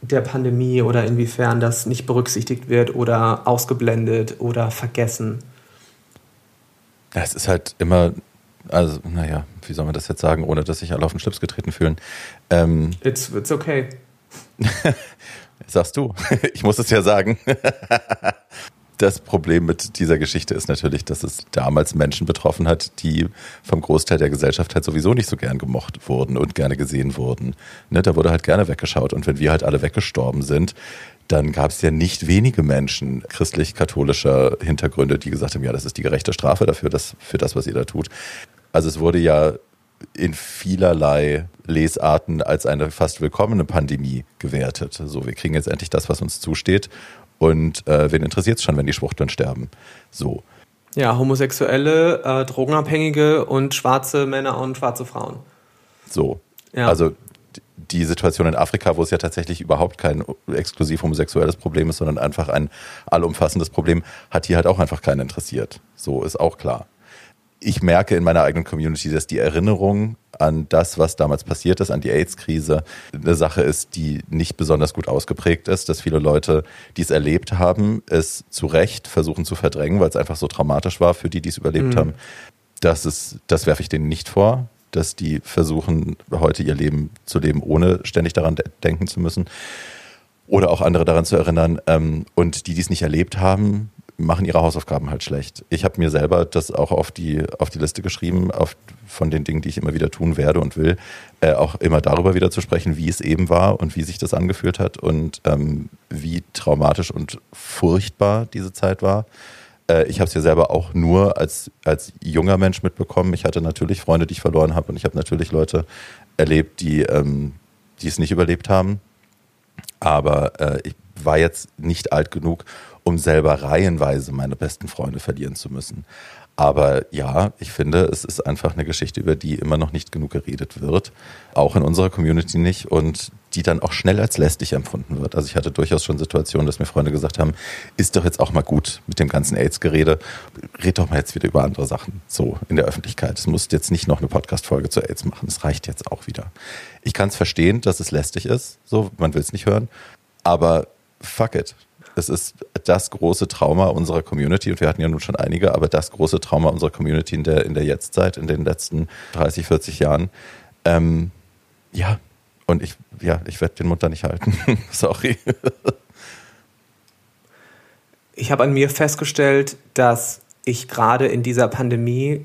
der Pandemie oder inwiefern das nicht berücksichtigt wird oder ausgeblendet oder vergessen? Ja, es ist halt immer, also, naja, wie soll man das jetzt sagen, ohne dass sich alle auf den Schlips getreten fühlen. Ähm, It's, it's okay. sagst du. Ich muss es ja sagen. Das Problem mit dieser Geschichte ist natürlich, dass es damals Menschen betroffen hat, die vom Großteil der Gesellschaft halt sowieso nicht so gern gemocht wurden und gerne gesehen wurden. Ne, da wurde halt gerne weggeschaut. Und wenn wir halt alle weggestorben sind, dann gab es ja nicht wenige Menschen christlich-katholischer Hintergründe, die gesagt haben, ja, das ist die gerechte Strafe dafür, das, für das, was ihr da tut. Also es wurde ja in vielerlei Lesarten als eine fast willkommene Pandemie gewertet. So, wir kriegen jetzt endlich das, was uns zusteht. Und äh, wen interessiert es schon, wenn die Schwuchteln sterben? So. Ja, Homosexuelle, äh, Drogenabhängige und schwarze Männer und schwarze Frauen. So. Ja. Also die Situation in Afrika, wo es ja tatsächlich überhaupt kein exklusiv homosexuelles Problem ist, sondern einfach ein allumfassendes Problem, hat hier halt auch einfach keinen interessiert. So ist auch klar. Ich merke in meiner eigenen Community, dass die Erinnerung an das, was damals passiert ist, an die AIDS-Krise, eine Sache ist, die nicht besonders gut ausgeprägt ist, dass viele Leute, die es erlebt haben, es zu Recht versuchen zu verdrängen, weil es einfach so traumatisch war für die, die es überlebt haben. Das ist, das werfe ich denen nicht vor, dass die versuchen, heute ihr Leben zu leben, ohne ständig daran de denken zu müssen oder auch andere daran zu erinnern. Ähm, und die, die es nicht erlebt haben, machen ihre Hausaufgaben halt schlecht. Ich habe mir selber das auch auf die, auf die Liste geschrieben, auf, von den Dingen, die ich immer wieder tun werde und will, äh, auch immer darüber wieder zu sprechen, wie es eben war und wie sich das angefühlt hat und ähm, wie traumatisch und furchtbar diese Zeit war. Äh, ich habe es ja selber auch nur als, als junger Mensch mitbekommen. Ich hatte natürlich Freunde, die ich verloren habe und ich habe natürlich Leute erlebt, die, ähm, die es nicht überlebt haben. Aber äh, ich war jetzt nicht alt genug, um selber reihenweise meine besten Freunde verlieren zu müssen. Aber ja, ich finde, es ist einfach eine Geschichte, über die immer noch nicht genug geredet wird, auch in unserer Community nicht und die dann auch schnell als lästig empfunden wird. Also ich hatte durchaus schon Situationen, dass mir Freunde gesagt haben, ist doch jetzt auch mal gut mit dem ganzen AIDS-Gerede, red doch mal jetzt wieder über andere Sachen, so in der Öffentlichkeit. Es muss jetzt nicht noch eine Podcast-Folge zu AIDS machen, es reicht jetzt auch wieder. Ich kann es verstehen, dass es lästig ist, so, man will es nicht hören, aber fuck it. Es ist das große Trauma unserer Community und wir hatten ja nun schon einige, aber das große Trauma unserer Community in der, in der Jetztzeit, in den letzten 30, 40 Jahren. Ähm, ja, und ich, ja, ich werde den Mund da nicht halten. Sorry. Ich habe an mir festgestellt, dass ich gerade in dieser Pandemie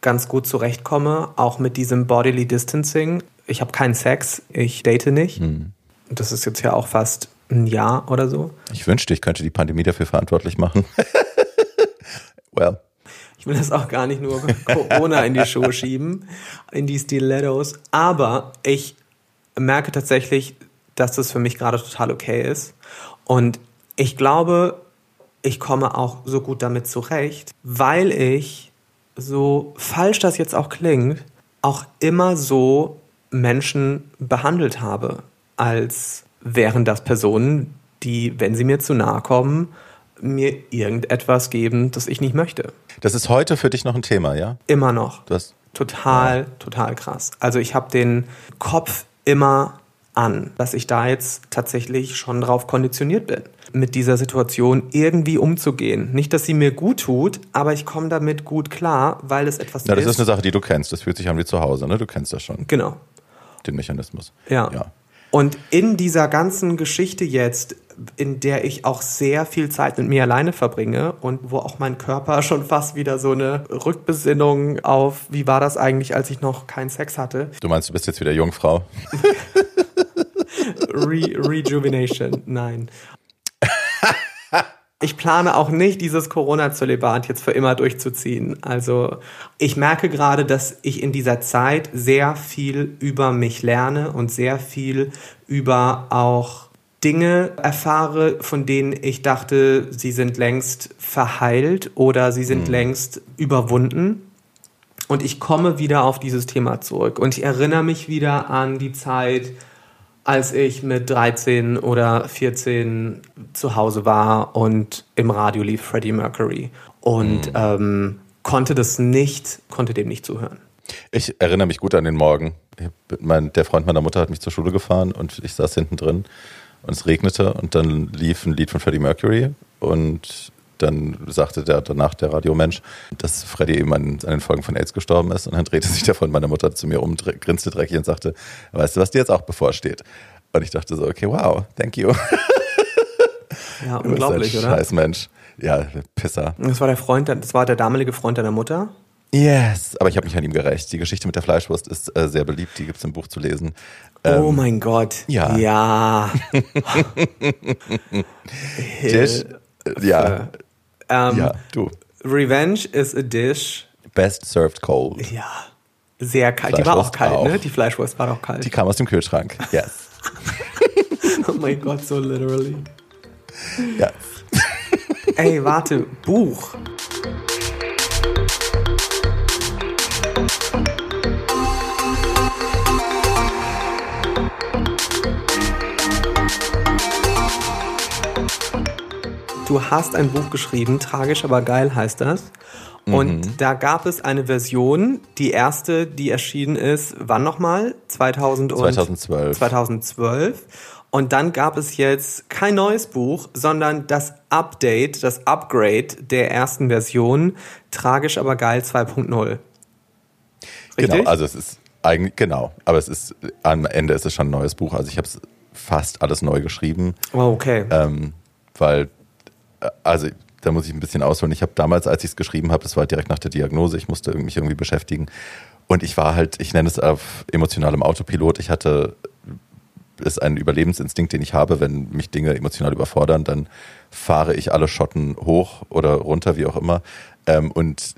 ganz gut zurechtkomme, auch mit diesem Bodily Distancing. Ich habe keinen Sex, ich date nicht. Und das ist jetzt ja auch fast ein Jahr oder so. Ich wünschte, ich könnte die Pandemie dafür verantwortlich machen. well. Ich will das auch gar nicht nur Corona in die Show schieben, in die Stilettos. Aber ich merke tatsächlich, dass das für mich gerade total okay ist. Und ich glaube, ich komme auch so gut damit zurecht, weil ich, so falsch das jetzt auch klingt, auch immer so Menschen behandelt habe, als wären das Personen, die, wenn sie mir zu nahe kommen, mir irgendetwas geben, das ich nicht möchte. Das ist heute für dich noch ein Thema, ja? Immer noch. Du hast Total, ja. total krass. Also ich habe den Kopf immer an, dass ich da jetzt tatsächlich schon drauf konditioniert bin, mit dieser Situation irgendwie umzugehen. Nicht, dass sie mir gut tut, aber ich komme damit gut klar, weil es etwas ja, ist. das ist eine Sache, die du kennst. Das fühlt sich an wie zu Hause, ne? Du kennst das schon. Genau. Den Mechanismus. Ja. ja. Und in dieser ganzen Geschichte jetzt, in der ich auch sehr viel Zeit mit mir alleine verbringe und wo auch mein Körper schon fast wieder so eine Rückbesinnung auf, wie war das eigentlich, als ich noch keinen Sex hatte. Du meinst, du bist jetzt wieder Jungfrau? Re Rejuvenation, nein. Ich plane auch nicht, dieses Corona-Zölibat jetzt für immer durchzuziehen. Also ich merke gerade, dass ich in dieser Zeit sehr viel über mich lerne und sehr viel über auch Dinge erfahre, von denen ich dachte, sie sind längst verheilt oder sie sind mhm. längst überwunden. Und ich komme wieder auf dieses Thema zurück. Und ich erinnere mich wieder an die Zeit, als ich mit 13 oder 14 zu Hause war und im Radio lief Freddie Mercury und mhm. ähm, konnte das nicht, konnte dem nicht zuhören. Ich erinnere mich gut an den Morgen. Mein, der Freund meiner Mutter hat mich zur Schule gefahren und ich saß hinten drin und es regnete und dann lief ein Lied von Freddie Mercury und dann sagte der danach der Radiomensch, dass Freddy eben an, an, den Folgen von AIDS gestorben ist. Und dann drehte sich der von meiner Mutter zu mir um, grinste dreckig und sagte, weißt du, was dir jetzt auch bevorsteht? Und ich dachte so, okay, wow, thank you. Ja, unglaublich, oder? Scheiß Mensch. Ja, Pisser. Das war der Freund, das war der damalige Freund deiner Mutter? Yes, aber ich habe mich an ihm gerecht. Die Geschichte mit der Fleischwurst ist äh, sehr beliebt, die gibt es im Buch zu lesen. Oh ähm, oh mein Gott. Ja. Ja. Tisch, ja. Ähm, ja, du. Revenge is a dish. Best served cold. Ja. Sehr kalt. Die war auch kalt, auch. ne? Die Fleischwurst war auch kalt. Die kam aus dem Kühlschrank. Yes. oh mein Gott, so literally. Ja. Ey, warte, Buch. Du hast ein Buch geschrieben, tragisch aber geil heißt das. Und mhm. da gab es eine Version, die erste, die erschienen ist, wann nochmal? 2012. 2012. Und dann gab es jetzt kein neues Buch, sondern das Update, das Upgrade der ersten Version, tragisch aber geil 2.0. Genau, also es ist eigentlich, genau, aber es ist, am Ende ist es schon ein neues Buch. Also ich habe es fast alles neu geschrieben. Oh, okay. Ähm, weil, also da muss ich ein bisschen ausholen. Ich habe damals, als ich es geschrieben habe, das war direkt nach der Diagnose, ich musste mich irgendwie beschäftigen. Und ich war halt, ich nenne es auf emotionalem Autopilot. Ich hatte, ist ein Überlebensinstinkt, den ich habe, wenn mich Dinge emotional überfordern, dann fahre ich alle Schotten hoch oder runter, wie auch immer. Ähm, und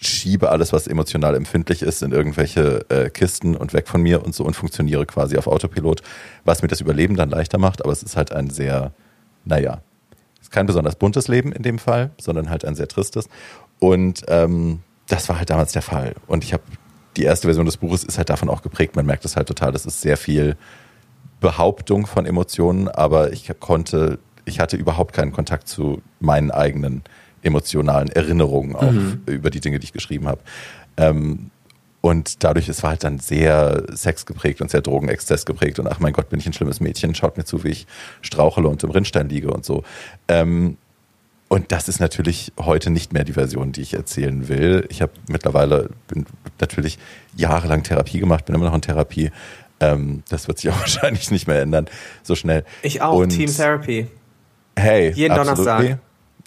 schiebe alles, was emotional empfindlich ist, in irgendwelche äh, Kisten und weg von mir und so und funktioniere quasi auf Autopilot, was mir das Überleben dann leichter macht, aber es ist halt ein sehr, naja, ist kein besonders buntes Leben in dem Fall, sondern halt ein sehr tristes. Und ähm, das war halt damals der Fall. Und ich habe die erste Version des Buches ist halt davon auch geprägt. Man merkt es halt total. Das ist sehr viel Behauptung von Emotionen, aber ich konnte, ich hatte überhaupt keinen Kontakt zu meinen eigenen emotionalen Erinnerungen auch mhm. über die Dinge, die ich geschrieben habe. Ähm, und dadurch, es war halt dann sehr sexgeprägt und sehr Drogenexzess geprägt. Und ach mein Gott, bin ich ein schlimmes Mädchen, schaut mir zu, wie ich strauchele und im Rinnstein liege und so. Ähm, und das ist natürlich heute nicht mehr die Version, die ich erzählen will. Ich habe mittlerweile bin natürlich jahrelang Therapie gemacht, bin immer noch in Therapie. Ähm, das wird sich auch wahrscheinlich nicht mehr ändern, so schnell. Ich auch, und Team Therapy. Hey, jeden absolutely, Donnerstag.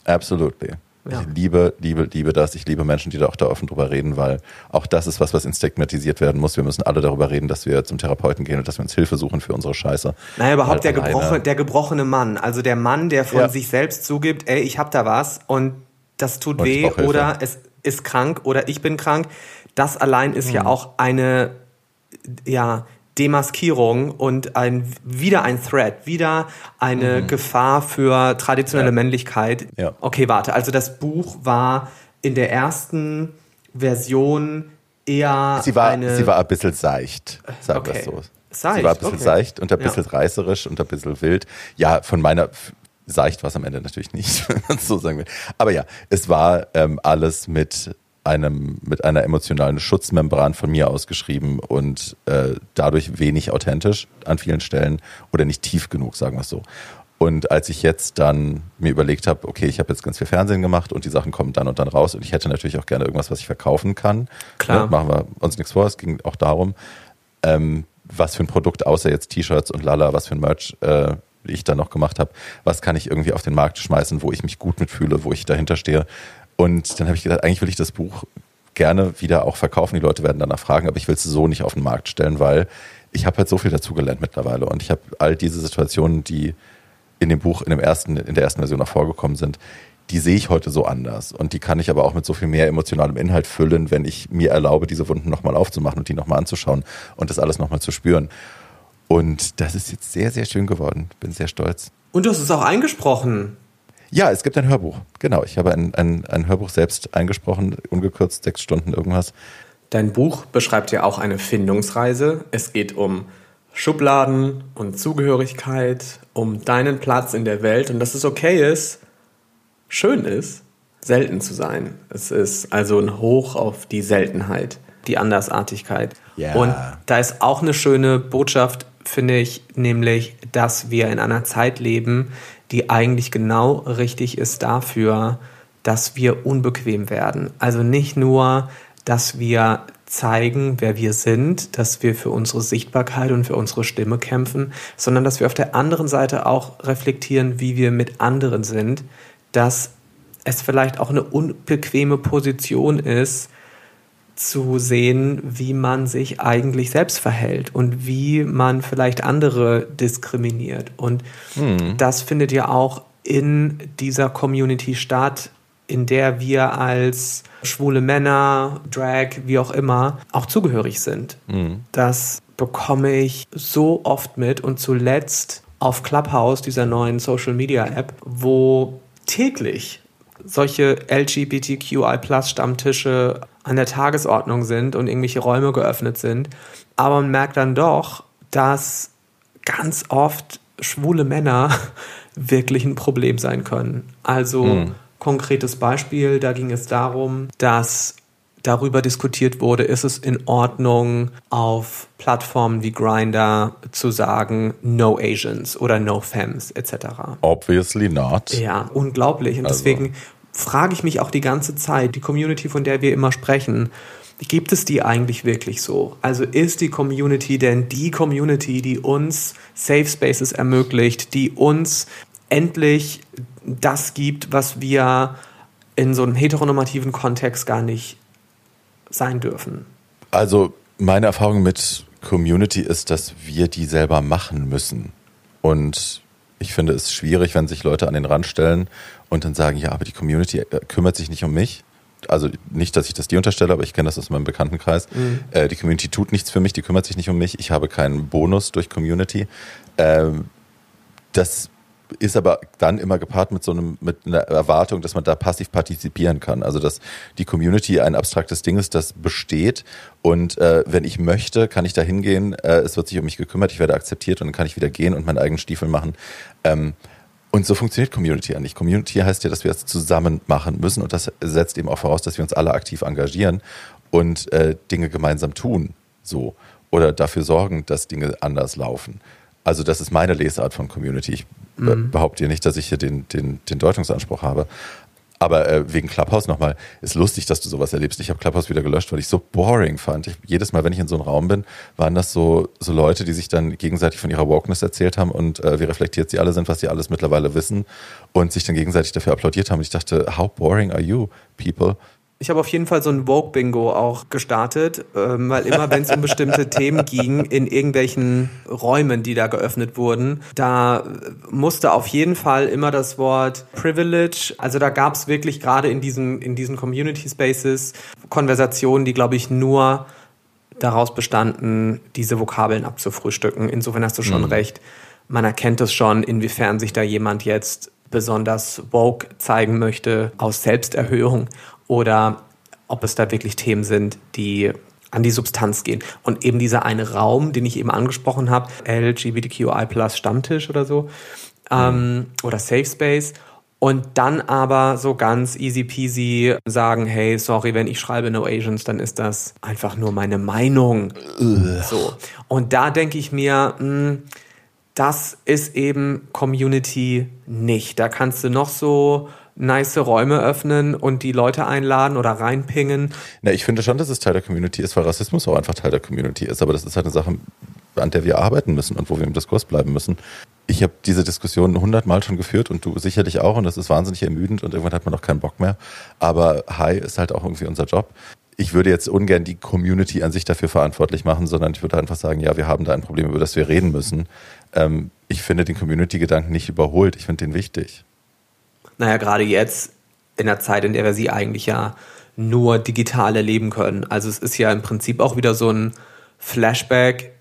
Absolutely. Ja. Ich liebe, liebe, liebe das. Ich liebe Menschen, die da auch da offen drüber reden, weil auch das ist was, was instigmatisiert werden muss. Wir müssen alle darüber reden, dass wir zum Therapeuten gehen und dass wir uns Hilfe suchen für unsere Scheiße. Naja, überhaupt der, gebrochene, der gebrochene Mann. Also der Mann, der von ja. sich selbst zugibt, ey, ich hab da was und das tut und weh oder es ist krank oder ich bin krank. Das allein ist mhm. ja auch eine, ja, Demaskierung und ein, wieder ein Threat, wieder eine mhm. Gefahr für traditionelle ja. Männlichkeit. Ja. Okay, warte, also das Buch war in der ersten Version eher sie war, eine... Sie war ein bisschen seicht, sagen wir okay. so. Seicht, sie war ein bisschen okay. seicht und ein bisschen ja. reißerisch und ein bisschen wild. Ja, von meiner... Seicht war es am Ende natürlich nicht, wenn man so sagen will. Aber ja, es war ähm, alles mit einem, mit einer emotionalen Schutzmembran von mir ausgeschrieben und äh, dadurch wenig authentisch an vielen Stellen oder nicht tief genug, sagen wir es so. Und als ich jetzt dann mir überlegt habe, okay, ich habe jetzt ganz viel Fernsehen gemacht und die Sachen kommen dann und dann raus und ich hätte natürlich auch gerne irgendwas, was ich verkaufen kann. Klar. Ne, machen wir uns nichts vor, es ging auch darum, ähm, was für ein Produkt, außer jetzt T-Shirts und Lala, was für ein Merch äh, ich da noch gemacht habe, was kann ich irgendwie auf den Markt schmeißen, wo ich mich gut mitfühle, wo ich dahinter stehe. Und dann habe ich gedacht, eigentlich will ich das Buch gerne wieder auch verkaufen. Die Leute werden danach fragen, aber ich will es so nicht auf den Markt stellen, weil ich habe halt so viel dazugelernt mittlerweile. Und ich habe all diese Situationen, die in dem Buch, in, dem ersten, in der ersten Version noch vorgekommen sind, die sehe ich heute so anders. Und die kann ich aber auch mit so viel mehr emotionalem Inhalt füllen, wenn ich mir erlaube, diese Wunden nochmal aufzumachen und die nochmal anzuschauen und das alles nochmal zu spüren. Und das ist jetzt sehr, sehr schön geworden. Bin sehr stolz. Und du hast es auch eingesprochen. Ja, es gibt ein Hörbuch. Genau, ich habe ein, ein, ein Hörbuch selbst eingesprochen, ungekürzt sechs Stunden irgendwas. Dein Buch beschreibt ja auch eine Findungsreise. Es geht um Schubladen und Zugehörigkeit, um deinen Platz in der Welt und dass es okay ist, schön ist, selten zu sein. Es ist also ein Hoch auf die Seltenheit, die Andersartigkeit. Ja. Und da ist auch eine schöne Botschaft, finde ich, nämlich, dass wir in einer Zeit leben, die eigentlich genau richtig ist dafür, dass wir unbequem werden. Also nicht nur, dass wir zeigen, wer wir sind, dass wir für unsere Sichtbarkeit und für unsere Stimme kämpfen, sondern dass wir auf der anderen Seite auch reflektieren, wie wir mit anderen sind, dass es vielleicht auch eine unbequeme Position ist, zu sehen, wie man sich eigentlich selbst verhält und wie man vielleicht andere diskriminiert. Und mhm. das findet ja auch in dieser Community statt, in der wir als schwule Männer, Drag, wie auch immer, auch zugehörig sind. Mhm. Das bekomme ich so oft mit und zuletzt auf Clubhouse, dieser neuen Social Media App, wo täglich solche LGBTQI-Plus-Stammtische an der Tagesordnung sind und irgendwelche Räume geöffnet sind. Aber man merkt dann doch, dass ganz oft schwule Männer wirklich ein Problem sein können. Also hm. konkretes Beispiel, da ging es darum, dass darüber diskutiert wurde, ist es in Ordnung, auf Plattformen wie Grindr zu sagen, no Asians oder no Femmes etc. Obviously not. Ja, unglaublich. Und also. deswegen frage ich mich auch die ganze Zeit, die Community, von der wir immer sprechen, gibt es die eigentlich wirklich so? Also ist die Community denn die Community, die uns Safe Spaces ermöglicht, die uns endlich das gibt, was wir in so einem heteronormativen Kontext gar nicht sein dürfen? Also meine Erfahrung mit Community ist, dass wir die selber machen müssen. Und ich finde es schwierig, wenn sich Leute an den Rand stellen und dann sagen, ja, aber die Community äh, kümmert sich nicht um mich. Also nicht, dass ich das dir unterstelle, aber ich kenne das aus meinem Bekanntenkreis. Mhm. Äh, die Community tut nichts für mich, die kümmert sich nicht um mich. Ich habe keinen Bonus durch Community. Ähm, das ist aber dann immer gepaart mit so einem, mit einer Erwartung, dass man da passiv partizipieren kann. Also dass die Community ein abstraktes Ding ist, das besteht und äh, wenn ich möchte, kann ich da hingehen, äh, es wird sich um mich gekümmert, ich werde akzeptiert und dann kann ich wieder gehen und meinen eigenen Stiefel machen. Ähm, und so funktioniert Community nicht. Community heißt ja, dass wir es zusammen machen müssen und das setzt eben auch voraus, dass wir uns alle aktiv engagieren und äh, Dinge gemeinsam tun. So. Oder dafür sorgen, dass Dinge anders laufen. Also das ist meine Lesart von Community. Ich mhm. behaupte hier nicht, dass ich hier den, den, den Deutungsanspruch habe. Aber äh, wegen Clubhouse nochmal, ist lustig, dass du sowas erlebst. Ich habe Clubhouse wieder gelöscht, weil ich so boring fand. Ich, jedes Mal, wenn ich in so einem Raum bin, waren das so, so Leute, die sich dann gegenseitig von ihrer Wokeness erzählt haben und äh, wie reflektiert sie alle sind, was sie alles mittlerweile wissen und sich dann gegenseitig dafür applaudiert haben. Und ich dachte, how boring are you, people? Ich habe auf jeden Fall so ein Vogue-Bingo auch gestartet, ähm, weil immer, wenn es um bestimmte Themen ging, in irgendwelchen Räumen, die da geöffnet wurden, da musste auf jeden Fall immer das Wort Privilege, also da gab es wirklich gerade in diesen, in diesen Community Spaces Konversationen, die, glaube ich, nur daraus bestanden, diese Vokabeln abzufrühstücken. Insofern hast du schon mhm. recht. Man erkennt es schon, inwiefern sich da jemand jetzt besonders woke zeigen möchte aus Selbsterhöhung oder ob es da wirklich Themen sind, die an die Substanz gehen. Und eben dieser eine Raum, den ich eben angesprochen habe, LGBTQI Plus Stammtisch oder so, ähm, oder Safe Space. Und dann aber so ganz easy peasy sagen, hey, sorry, wenn ich schreibe No Asians, dann ist das einfach nur meine Meinung. Ugh. So. Und da denke ich mir, mh, hm, das ist eben Community nicht. Da kannst du noch so nice Räume öffnen und die Leute einladen oder reinpingen. Na, ich finde schon, dass es Teil der Community ist, weil Rassismus auch einfach Teil der Community ist. Aber das ist halt eine Sache, an der wir arbeiten müssen und wo wir im Diskurs bleiben müssen. Ich habe diese Diskussion hundertmal schon geführt und du sicherlich auch und das ist wahnsinnig ermüdend und irgendwann hat man auch keinen Bock mehr. Aber Hi ist halt auch irgendwie unser Job. Ich würde jetzt ungern die Community an sich dafür verantwortlich machen, sondern ich würde einfach sagen, ja, wir haben da ein Problem, über das wir reden müssen. Ähm, ich finde den Community-Gedanken nicht überholt. Ich finde den wichtig naja, gerade jetzt in der Zeit, in der wir sie eigentlich ja nur digital erleben können. Also es ist ja im Prinzip auch wieder so ein Flashback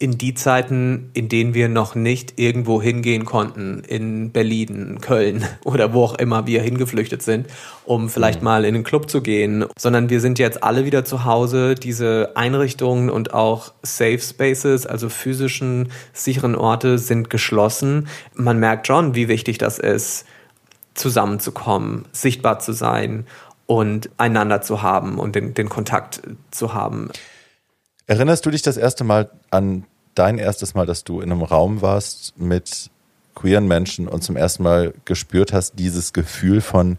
in die Zeiten, in denen wir noch nicht irgendwo hingehen konnten, in Berlin, Köln oder wo auch immer wir hingeflüchtet sind, um vielleicht mhm. mal in den Club zu gehen, sondern wir sind jetzt alle wieder zu Hause. Diese Einrichtungen und auch Safe Spaces, also physischen, sicheren Orte sind geschlossen. Man merkt schon, wie wichtig das ist, zusammenzukommen, sichtbar zu sein und einander zu haben und den, den Kontakt zu haben. Erinnerst du dich das erste Mal an dein erstes Mal, dass du in einem Raum warst mit queeren Menschen und zum ersten Mal gespürt hast, dieses Gefühl von,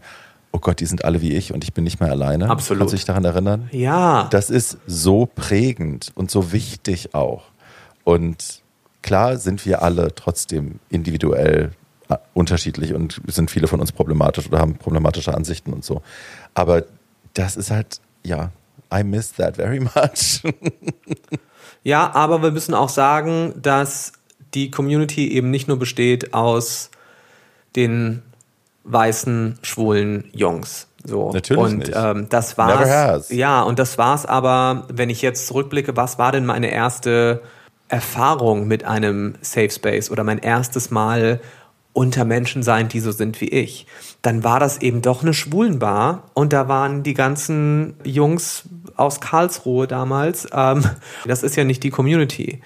oh Gott, die sind alle wie ich und ich bin nicht mehr alleine? Absolut. Kannst du dich daran erinnern? Ja. Das ist so prägend und so wichtig auch. Und klar sind wir alle trotzdem individuell äh, unterschiedlich und sind viele von uns problematisch oder haben problematische Ansichten und so. Aber das ist halt, ja, I miss that very much. ja, aber wir müssen auch sagen, dass die Community eben nicht nur besteht aus den weißen, schwulen Jungs. So. Natürlich und nicht. Ähm, das war's. Ja, und das war's aber, wenn ich jetzt zurückblicke, was war denn meine erste Erfahrung mit einem Safe Space oder mein erstes Mal unter Menschen sein, die so sind wie ich. Dann war das eben doch eine Schwulenbar und da waren die ganzen Jungs aus Karlsruhe damals. Ähm, das ist ja nicht die Community.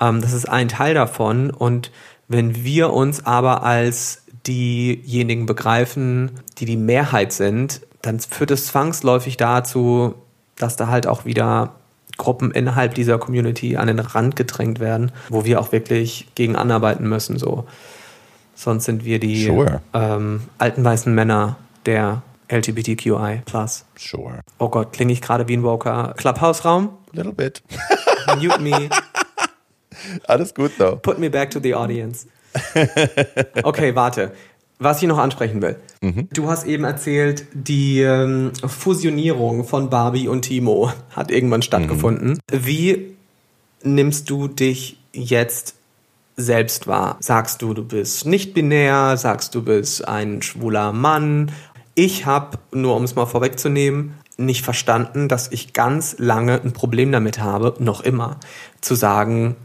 Ähm, das ist ein Teil davon und wenn wir uns aber als diejenigen begreifen, die die Mehrheit sind, dann führt es zwangsläufig dazu, dass da halt auch wieder Gruppen innerhalb dieser Community an den Rand gedrängt werden, wo wir auch wirklich gegen anarbeiten müssen. So. Sonst sind wir die sure. ähm, alten weißen Männer der LGBTQI+. Sure. Oh Gott, klinge ich gerade wie ein Woker Clubhouse-Raum? Little bit. Mute me. Alles gut, though. Put me back to the audience. Okay, warte. Was ich noch ansprechen will. Mhm. Du hast eben erzählt, die ähm, Fusionierung von Barbie und Timo hat irgendwann stattgefunden. Mhm. Wie nimmst du dich jetzt selbst wahr? Sagst du, du bist nicht binär? Sagst du, bist ein schwuler Mann? Ich habe, nur um es mal vorwegzunehmen, nicht verstanden, dass ich ganz lange ein Problem damit habe, noch immer, zu sagen,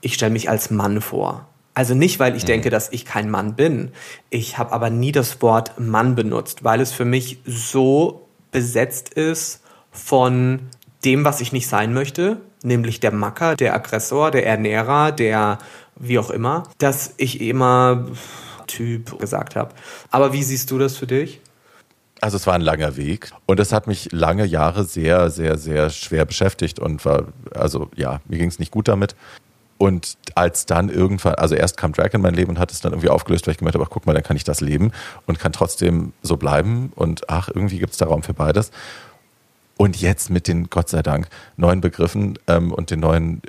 ich stelle mich als Mann vor. Also nicht, weil ich mhm. denke, dass ich kein Mann bin. Ich habe aber nie das Wort Mann benutzt, weil es für mich so besetzt ist von dem, was ich nicht sein möchte, nämlich der Macker, der Aggressor, der Ernährer, der wie auch immer, dass ich immer Typ gesagt habe. Aber wie siehst du das für dich? Also es war ein langer Weg und es hat mich lange Jahre sehr, sehr, sehr schwer beschäftigt und war, also ja, mir ging es nicht gut damit. Und als dann irgendwann, also erst kam Drag in mein Leben und hat es dann irgendwie aufgelöst, weil ich gemerkt habe, ach, guck mal, dann kann ich das leben und kann trotzdem so bleiben. Und ach, irgendwie gibt es da Raum für beides. Und jetzt mit den, Gott sei Dank, neuen Begriffen ähm, und den neuen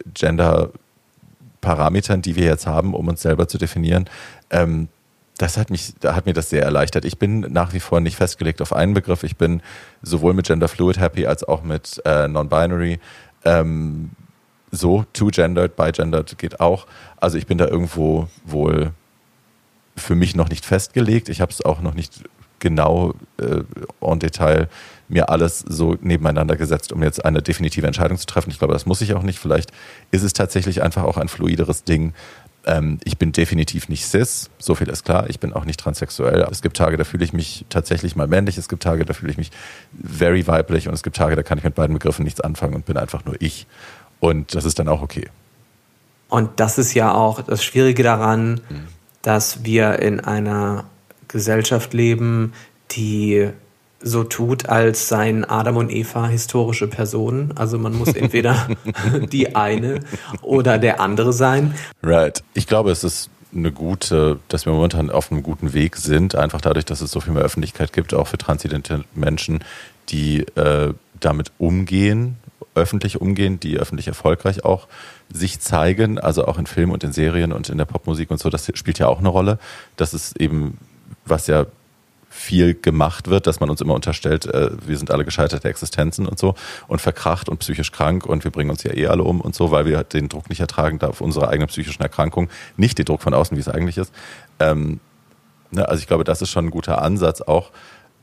Gender-Parametern, die wir jetzt haben, um uns selber zu definieren, ähm, das hat mich, hat mir das sehr erleichtert. Ich bin nach wie vor nicht festgelegt auf einen Begriff. Ich bin sowohl mit Gender Fluid happy als auch mit äh, Non-Binary. Ähm, so, two-gendered, bi-gendered geht auch. Also ich bin da irgendwo wohl für mich noch nicht festgelegt. Ich habe es auch noch nicht genau äh, en Detail mir alles so nebeneinander gesetzt, um jetzt eine definitive Entscheidung zu treffen. Ich glaube, das muss ich auch nicht. Vielleicht ist es tatsächlich einfach auch ein fluideres Ding. Ähm, ich bin definitiv nicht cis, so viel ist klar. Ich bin auch nicht transsexuell. Es gibt Tage, da fühle ich mich tatsächlich mal männlich. Es gibt Tage, da fühle ich mich very weiblich. Und es gibt Tage, da kann ich mit beiden Begriffen nichts anfangen und bin einfach nur ich. Und das ist dann auch okay. Und das ist ja auch das Schwierige daran, mhm. dass wir in einer Gesellschaft leben, die so tut, als seien Adam und Eva historische Personen. Also man muss entweder die eine oder der andere sein. Right. Ich glaube, es ist eine gute, dass wir momentan auf einem guten Weg sind, einfach dadurch, dass es so viel mehr Öffentlichkeit gibt, auch für transidente Menschen, die äh, damit umgehen öffentlich umgehen, die öffentlich erfolgreich auch sich zeigen, also auch in Filmen und in Serien und in der Popmusik und so, das spielt ja auch eine Rolle. Das ist eben, was ja viel gemacht wird, dass man uns immer unterstellt, äh, wir sind alle gescheiterte Existenzen und so und verkracht und psychisch krank und wir bringen uns ja eh alle um und so, weil wir den Druck nicht ertragen darf, unsere eigene psychischen Erkrankung, nicht den Druck von außen, wie es eigentlich ist. Ähm, ne, also ich glaube, das ist schon ein guter Ansatz auch.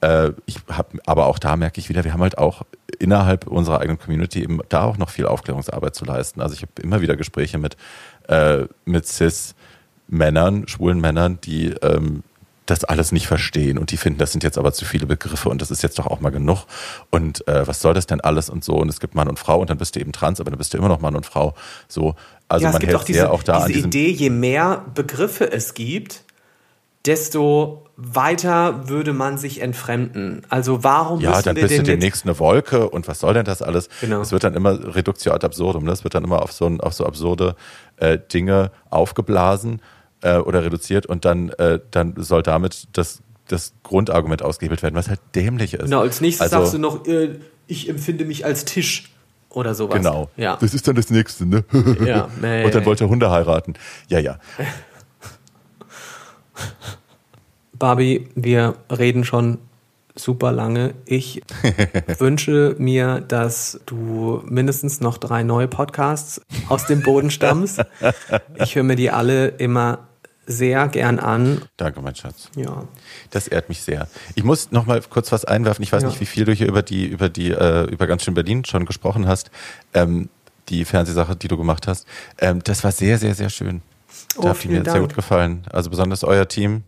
Äh, ich hab, aber auch da merke ich wieder, wir haben halt auch innerhalb unserer eigenen Community eben da auch noch viel Aufklärungsarbeit zu leisten. Also ich habe immer wieder Gespräche mit, äh, mit Cis-Männern, schwulen Männern, die ähm, das alles nicht verstehen und die finden, das sind jetzt aber zu viele Begriffe und das ist jetzt doch auch mal genug und äh, was soll das denn alles und so und es gibt Mann und Frau und dann bist du eben trans, aber dann bist du immer noch Mann und Frau. So, also ja, man hält auch diese, sehr auch da diese an Idee, je mehr Begriffe es gibt, desto weiter würde man sich entfremden. Also warum Ja, dann bist du demnächst eine Wolke und was soll denn das alles? Genau. Es wird dann immer Reduktio ad absurdum, ne? es wird dann immer auf so, auf so absurde äh, Dinge aufgeblasen äh, oder reduziert und dann, äh, dann soll damit das, das Grundargument ausgehebelt werden, was halt dämlich ist. Genau, als nächstes also, sagst du noch, äh, ich empfinde mich als Tisch oder sowas. Genau. Ja. Das ist dann das nächste, ne? Ja, nee, und dann wollte er Hunde heiraten. Ja, ja. Barbie, wir reden schon super lange. Ich wünsche mir, dass du mindestens noch drei neue Podcasts aus dem Boden stammst. Ich höre mir die alle immer sehr gern an. Danke, mein Schatz. Ja. Das ehrt mich sehr. Ich muss noch mal kurz was einwerfen. Ich weiß ja. nicht, wie viel du hier über die, über die, äh, über ganz schön Berlin schon gesprochen hast. Ähm, die Fernsehsache, die du gemacht hast. Ähm, das war sehr, sehr, sehr schön. Oh, da hat mir Dank. sehr gut gefallen. Also besonders euer Team.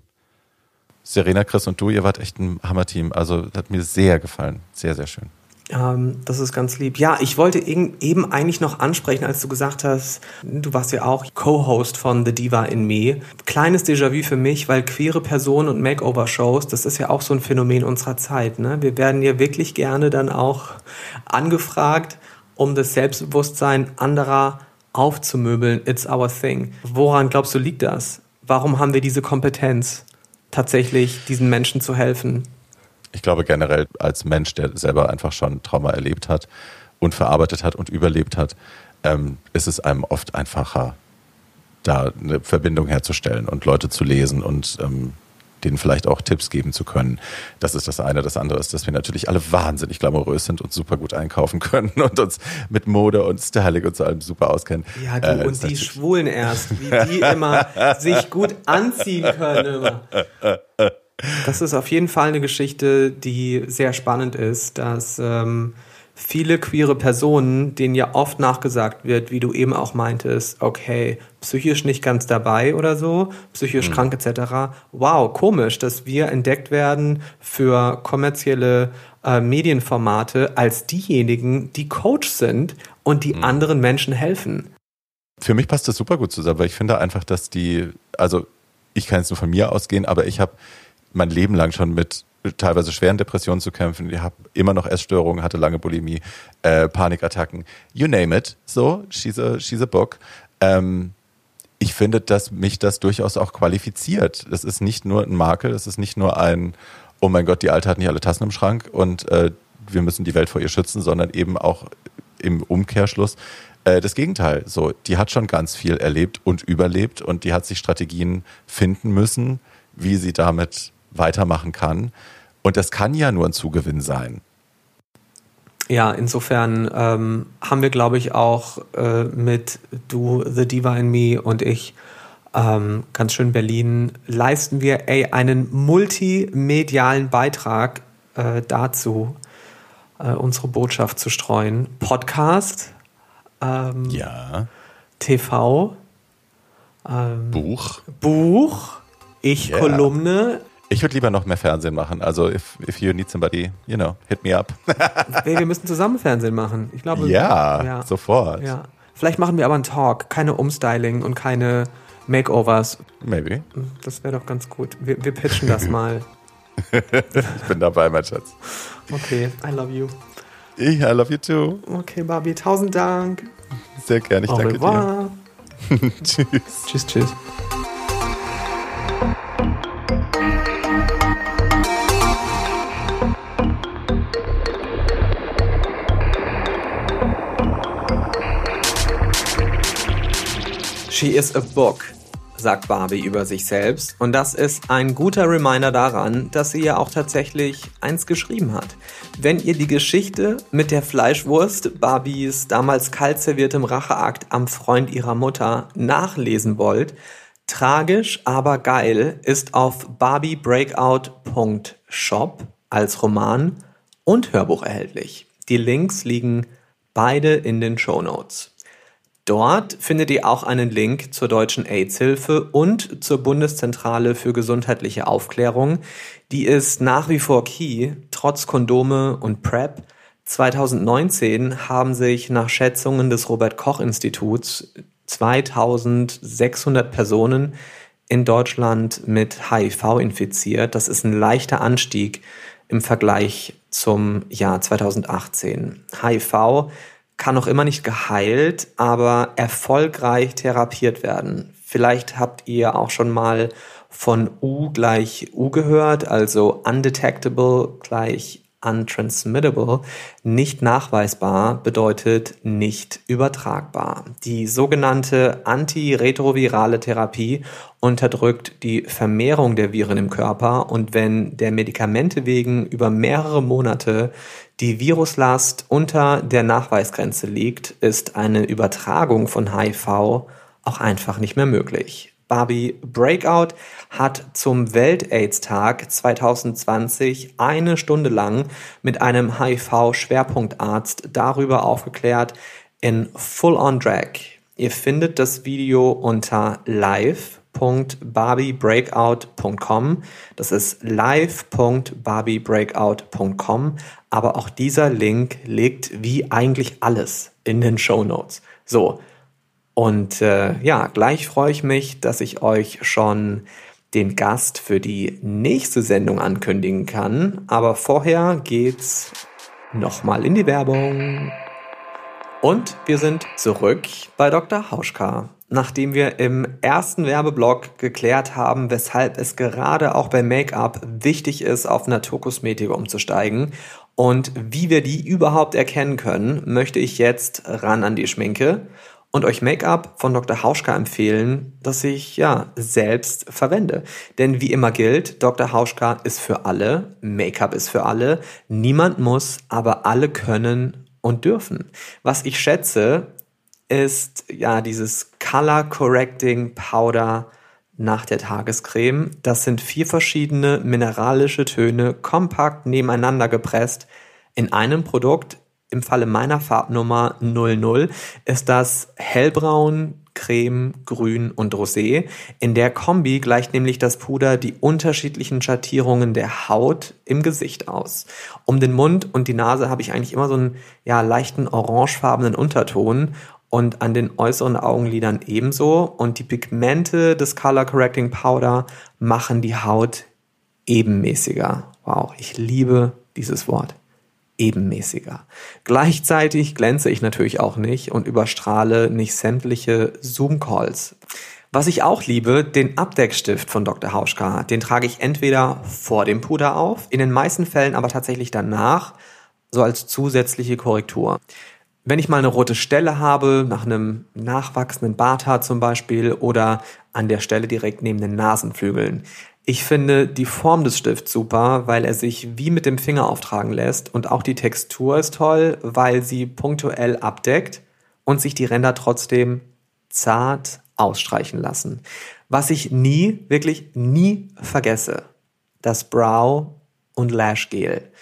Serena, Chris und du, ihr wart echt ein Hammerteam. Also hat mir sehr gefallen. Sehr, sehr schön. Ähm, das ist ganz lieb. Ja, ich wollte eben eigentlich noch ansprechen, als du gesagt hast, du warst ja auch Co-Host von The Diva in Me. Kleines Déjà-vu für mich, weil queere Personen und Makeover-Shows, das ist ja auch so ein Phänomen unserer Zeit. Ne? Wir werden ja wirklich gerne dann auch angefragt, um das Selbstbewusstsein anderer aufzumöbeln. It's our thing. Woran glaubst du, liegt das? Warum haben wir diese Kompetenz, tatsächlich diesen Menschen zu helfen? Ich glaube generell als Mensch, der selber einfach schon Trauma erlebt hat und verarbeitet hat und überlebt hat, ähm, ist es einem oft einfacher, da eine Verbindung herzustellen und Leute zu lesen und ähm, denen vielleicht auch Tipps geben zu können. Das ist das eine. Das andere ist, dass wir natürlich alle wahnsinnig glamourös sind und super gut einkaufen können und uns mit Mode und Styling und so allem super auskennen. Ja, du äh, und die Schwulen erst, wie die immer sich gut anziehen können immer. Das ist auf jeden Fall eine Geschichte, die sehr spannend ist, dass ähm, viele queere Personen, denen ja oft nachgesagt wird, wie du eben auch meintest, okay, psychisch nicht ganz dabei oder so, psychisch mhm. krank etc. Wow, komisch, dass wir entdeckt werden für kommerzielle äh, Medienformate als diejenigen, die Coach sind und die mhm. anderen Menschen helfen. Für mich passt das super gut zusammen, weil ich finde einfach, dass die, also ich kann jetzt nur von mir ausgehen, aber ich habe mein Leben lang schon mit teilweise schweren Depressionen zu kämpfen. Ich habe immer noch Essstörungen, hatte lange Bulimie, äh, Panikattacken, you name it. So, she's a, she's a book. ähm, ich finde, dass mich das durchaus auch qualifiziert. Das ist nicht nur ein Makel, das ist nicht nur ein, oh mein Gott, die Alte hat nicht alle Tassen im Schrank und äh, wir müssen die Welt vor ihr schützen, sondern eben auch im Umkehrschluss äh, das Gegenteil. So, die hat schon ganz viel erlebt und überlebt und die hat sich Strategien finden müssen, wie sie damit weitermachen kann. Und das kann ja nur ein Zugewinn sein. Ja, insofern ähm, haben wir, glaube ich, auch äh, mit Du, The Diva in Me und ich ähm, ganz schön Berlin, leisten wir ey, einen multimedialen Beitrag äh, dazu, äh, unsere Botschaft zu streuen. Podcast, ähm, ja. TV, ähm, Buch, Buch, ich yeah. Kolumne, ich würde lieber noch mehr Fernsehen machen. Also, if, if you need somebody, you know, hit me up. hey, wir müssen zusammen Fernsehen machen. Ich glaube. Ja, ja, sofort. Ja. Vielleicht machen wir aber einen Talk, keine Umstyling und keine Makeovers. Maybe. Das wäre doch ganz gut. Wir, wir pitchen das mal. ich bin dabei, mein Schatz. Okay, I love you. Ich, I love you too. Okay, Barbie, tausend Dank. Sehr gerne, ich Au danke revoir. dir. tschüss. Tschüss, tschüss. She is a book, sagt Barbie über sich selbst. Und das ist ein guter Reminder daran, dass sie ja auch tatsächlich eins geschrieben hat. Wenn ihr die Geschichte mit der Fleischwurst, Barbies damals kalt serviertem Racheakt am Freund ihrer Mutter, nachlesen wollt, tragisch, aber geil ist auf barbiebreakout.shop als Roman und Hörbuch erhältlich. Die Links liegen beide in den Show Notes. Dort findet ihr auch einen Link zur deutschen AIDS-Hilfe und zur Bundeszentrale für gesundheitliche Aufklärung. Die ist nach wie vor key, trotz Kondome und PrEP. 2019 haben sich nach Schätzungen des Robert Koch Instituts 2600 Personen in Deutschland mit HIV infiziert. Das ist ein leichter Anstieg im Vergleich zum Jahr 2018. HIV kann noch immer nicht geheilt, aber erfolgreich therapiert werden. Vielleicht habt ihr auch schon mal von U gleich U gehört, also undetectable gleich untransmittable. Nicht nachweisbar bedeutet nicht übertragbar. Die sogenannte antiretrovirale Therapie unterdrückt die Vermehrung der Viren im Körper und wenn der Medikamente wegen über mehrere Monate die Viruslast unter der Nachweisgrenze liegt, ist eine Übertragung von HIV auch einfach nicht mehr möglich. Barbie Breakout hat zum Welt-AIDS-Tag 2020 eine Stunde lang mit einem HIV-Schwerpunktarzt darüber aufgeklärt in Full on Drag. Ihr findet das Video unter live live.barbiebreakout.com. Das ist live.barbiebreakout.com. Aber auch dieser Link liegt wie eigentlich alles in den Show Notes. So. Und äh, ja, gleich freue ich mich, dass ich euch schon den Gast für die nächste Sendung ankündigen kann. Aber vorher geht's nochmal in die Werbung. Und wir sind zurück bei Dr. Hauschka nachdem wir im ersten Werbeblock geklärt haben, weshalb es gerade auch bei Make-up wichtig ist, auf Naturkosmetik umzusteigen und wie wir die überhaupt erkennen können, möchte ich jetzt ran an die Schminke und euch Make-up von Dr. Hauschka empfehlen, das ich ja selbst verwende. Denn wie immer gilt, Dr. Hauschka ist für alle, Make-up ist für alle, niemand muss, aber alle können und dürfen. Was ich schätze, ist ja dieses Color Correcting Powder nach der Tagescreme. Das sind vier verschiedene mineralische Töne kompakt nebeneinander gepresst in einem Produkt. Im Falle meiner Farbnummer 00 ist das hellbraun, creme, grün und rosé. In der Kombi gleicht nämlich das Puder die unterschiedlichen Schattierungen der Haut im Gesicht aus. Um den Mund und die Nase habe ich eigentlich immer so einen ja, leichten orangefarbenen Unterton und an den äußeren Augenlidern ebenso. Und die Pigmente des Color Correcting Powder machen die Haut ebenmäßiger. Wow, ich liebe dieses Wort. ebenmäßiger. Gleichzeitig glänze ich natürlich auch nicht und überstrahle nicht sämtliche Zoom-Calls. Was ich auch liebe, den Abdeckstift von Dr. Hauschka. Den trage ich entweder vor dem Puder auf, in den meisten Fällen aber tatsächlich danach, so als zusätzliche Korrektur. Wenn ich mal eine rote Stelle habe, nach einem nachwachsenden Barthaar zum Beispiel oder an der Stelle direkt neben den Nasenflügeln. Ich finde die Form des Stifts super, weil er sich wie mit dem Finger auftragen lässt und auch die Textur ist toll, weil sie punktuell abdeckt und sich die Ränder trotzdem zart ausstreichen lassen. Was ich nie, wirklich nie vergesse, das Brow und Lash Gel.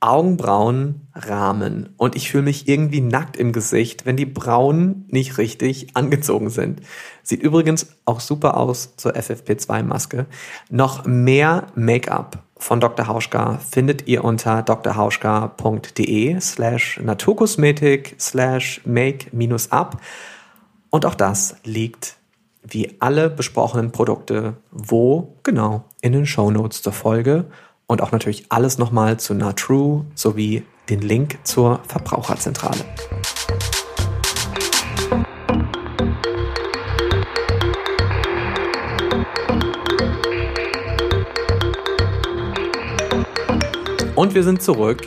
Augenbrauen Rahmen. Und ich fühle mich irgendwie nackt im Gesicht, wenn die Brauen nicht richtig angezogen sind. Sieht übrigens auch super aus zur FFP2-Maske. Noch mehr Make-up von Dr. Hauschka findet ihr unter drhauschka.de slash naturkosmetik slash make-up. Und auch das liegt wie alle besprochenen Produkte wo genau in den Shownotes zur Folge und auch natürlich alles nochmal zu Natrue sowie den Link zur Verbraucherzentrale. Und wir sind zurück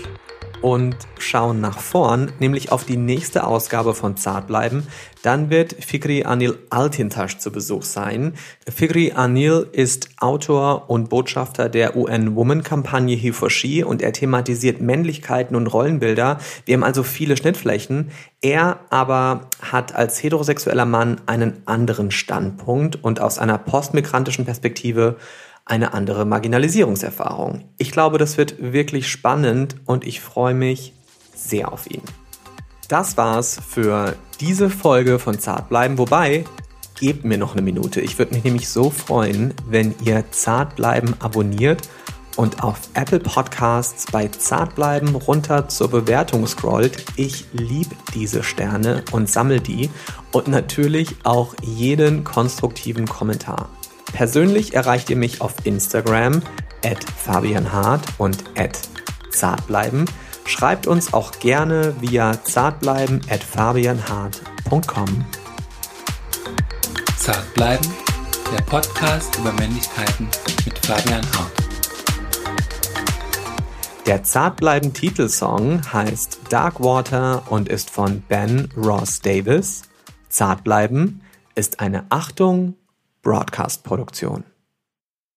und schauen nach vorn, nämlich auf die nächste Ausgabe von Zartbleiben. Dann wird Fikri Anil Altintasch zu Besuch sein. Fikri Anil ist Autor und Botschafter der UN-Woman-Kampagne He for She und er thematisiert Männlichkeiten und Rollenbilder. Wir haben also viele Schnittflächen. Er aber hat als heterosexueller Mann einen anderen Standpunkt und aus einer postmigrantischen Perspektive eine andere Marginalisierungserfahrung. Ich glaube, das wird wirklich spannend und ich freue mich sehr auf ihn. Das war's für diese Folge von Zartbleiben. Wobei, gebt mir noch eine Minute. Ich würde mich nämlich so freuen, wenn ihr Zartbleiben abonniert und auf Apple Podcasts bei Zartbleiben runter zur Bewertung scrollt. Ich liebe diese Sterne und sammle die und natürlich auch jeden konstruktiven Kommentar. Persönlich erreicht ihr mich auf Instagram at fabianhart und at zartbleiben. Schreibt uns auch gerne via zartbleiben at fabianhart.com. Zartbleiben, der Podcast über Männlichkeiten mit Fabian Hart. Der Zartbleiben Titelsong heißt Dark Water und ist von Ben Ross Davis. Zartbleiben ist eine Achtung Broadcast-Produktion.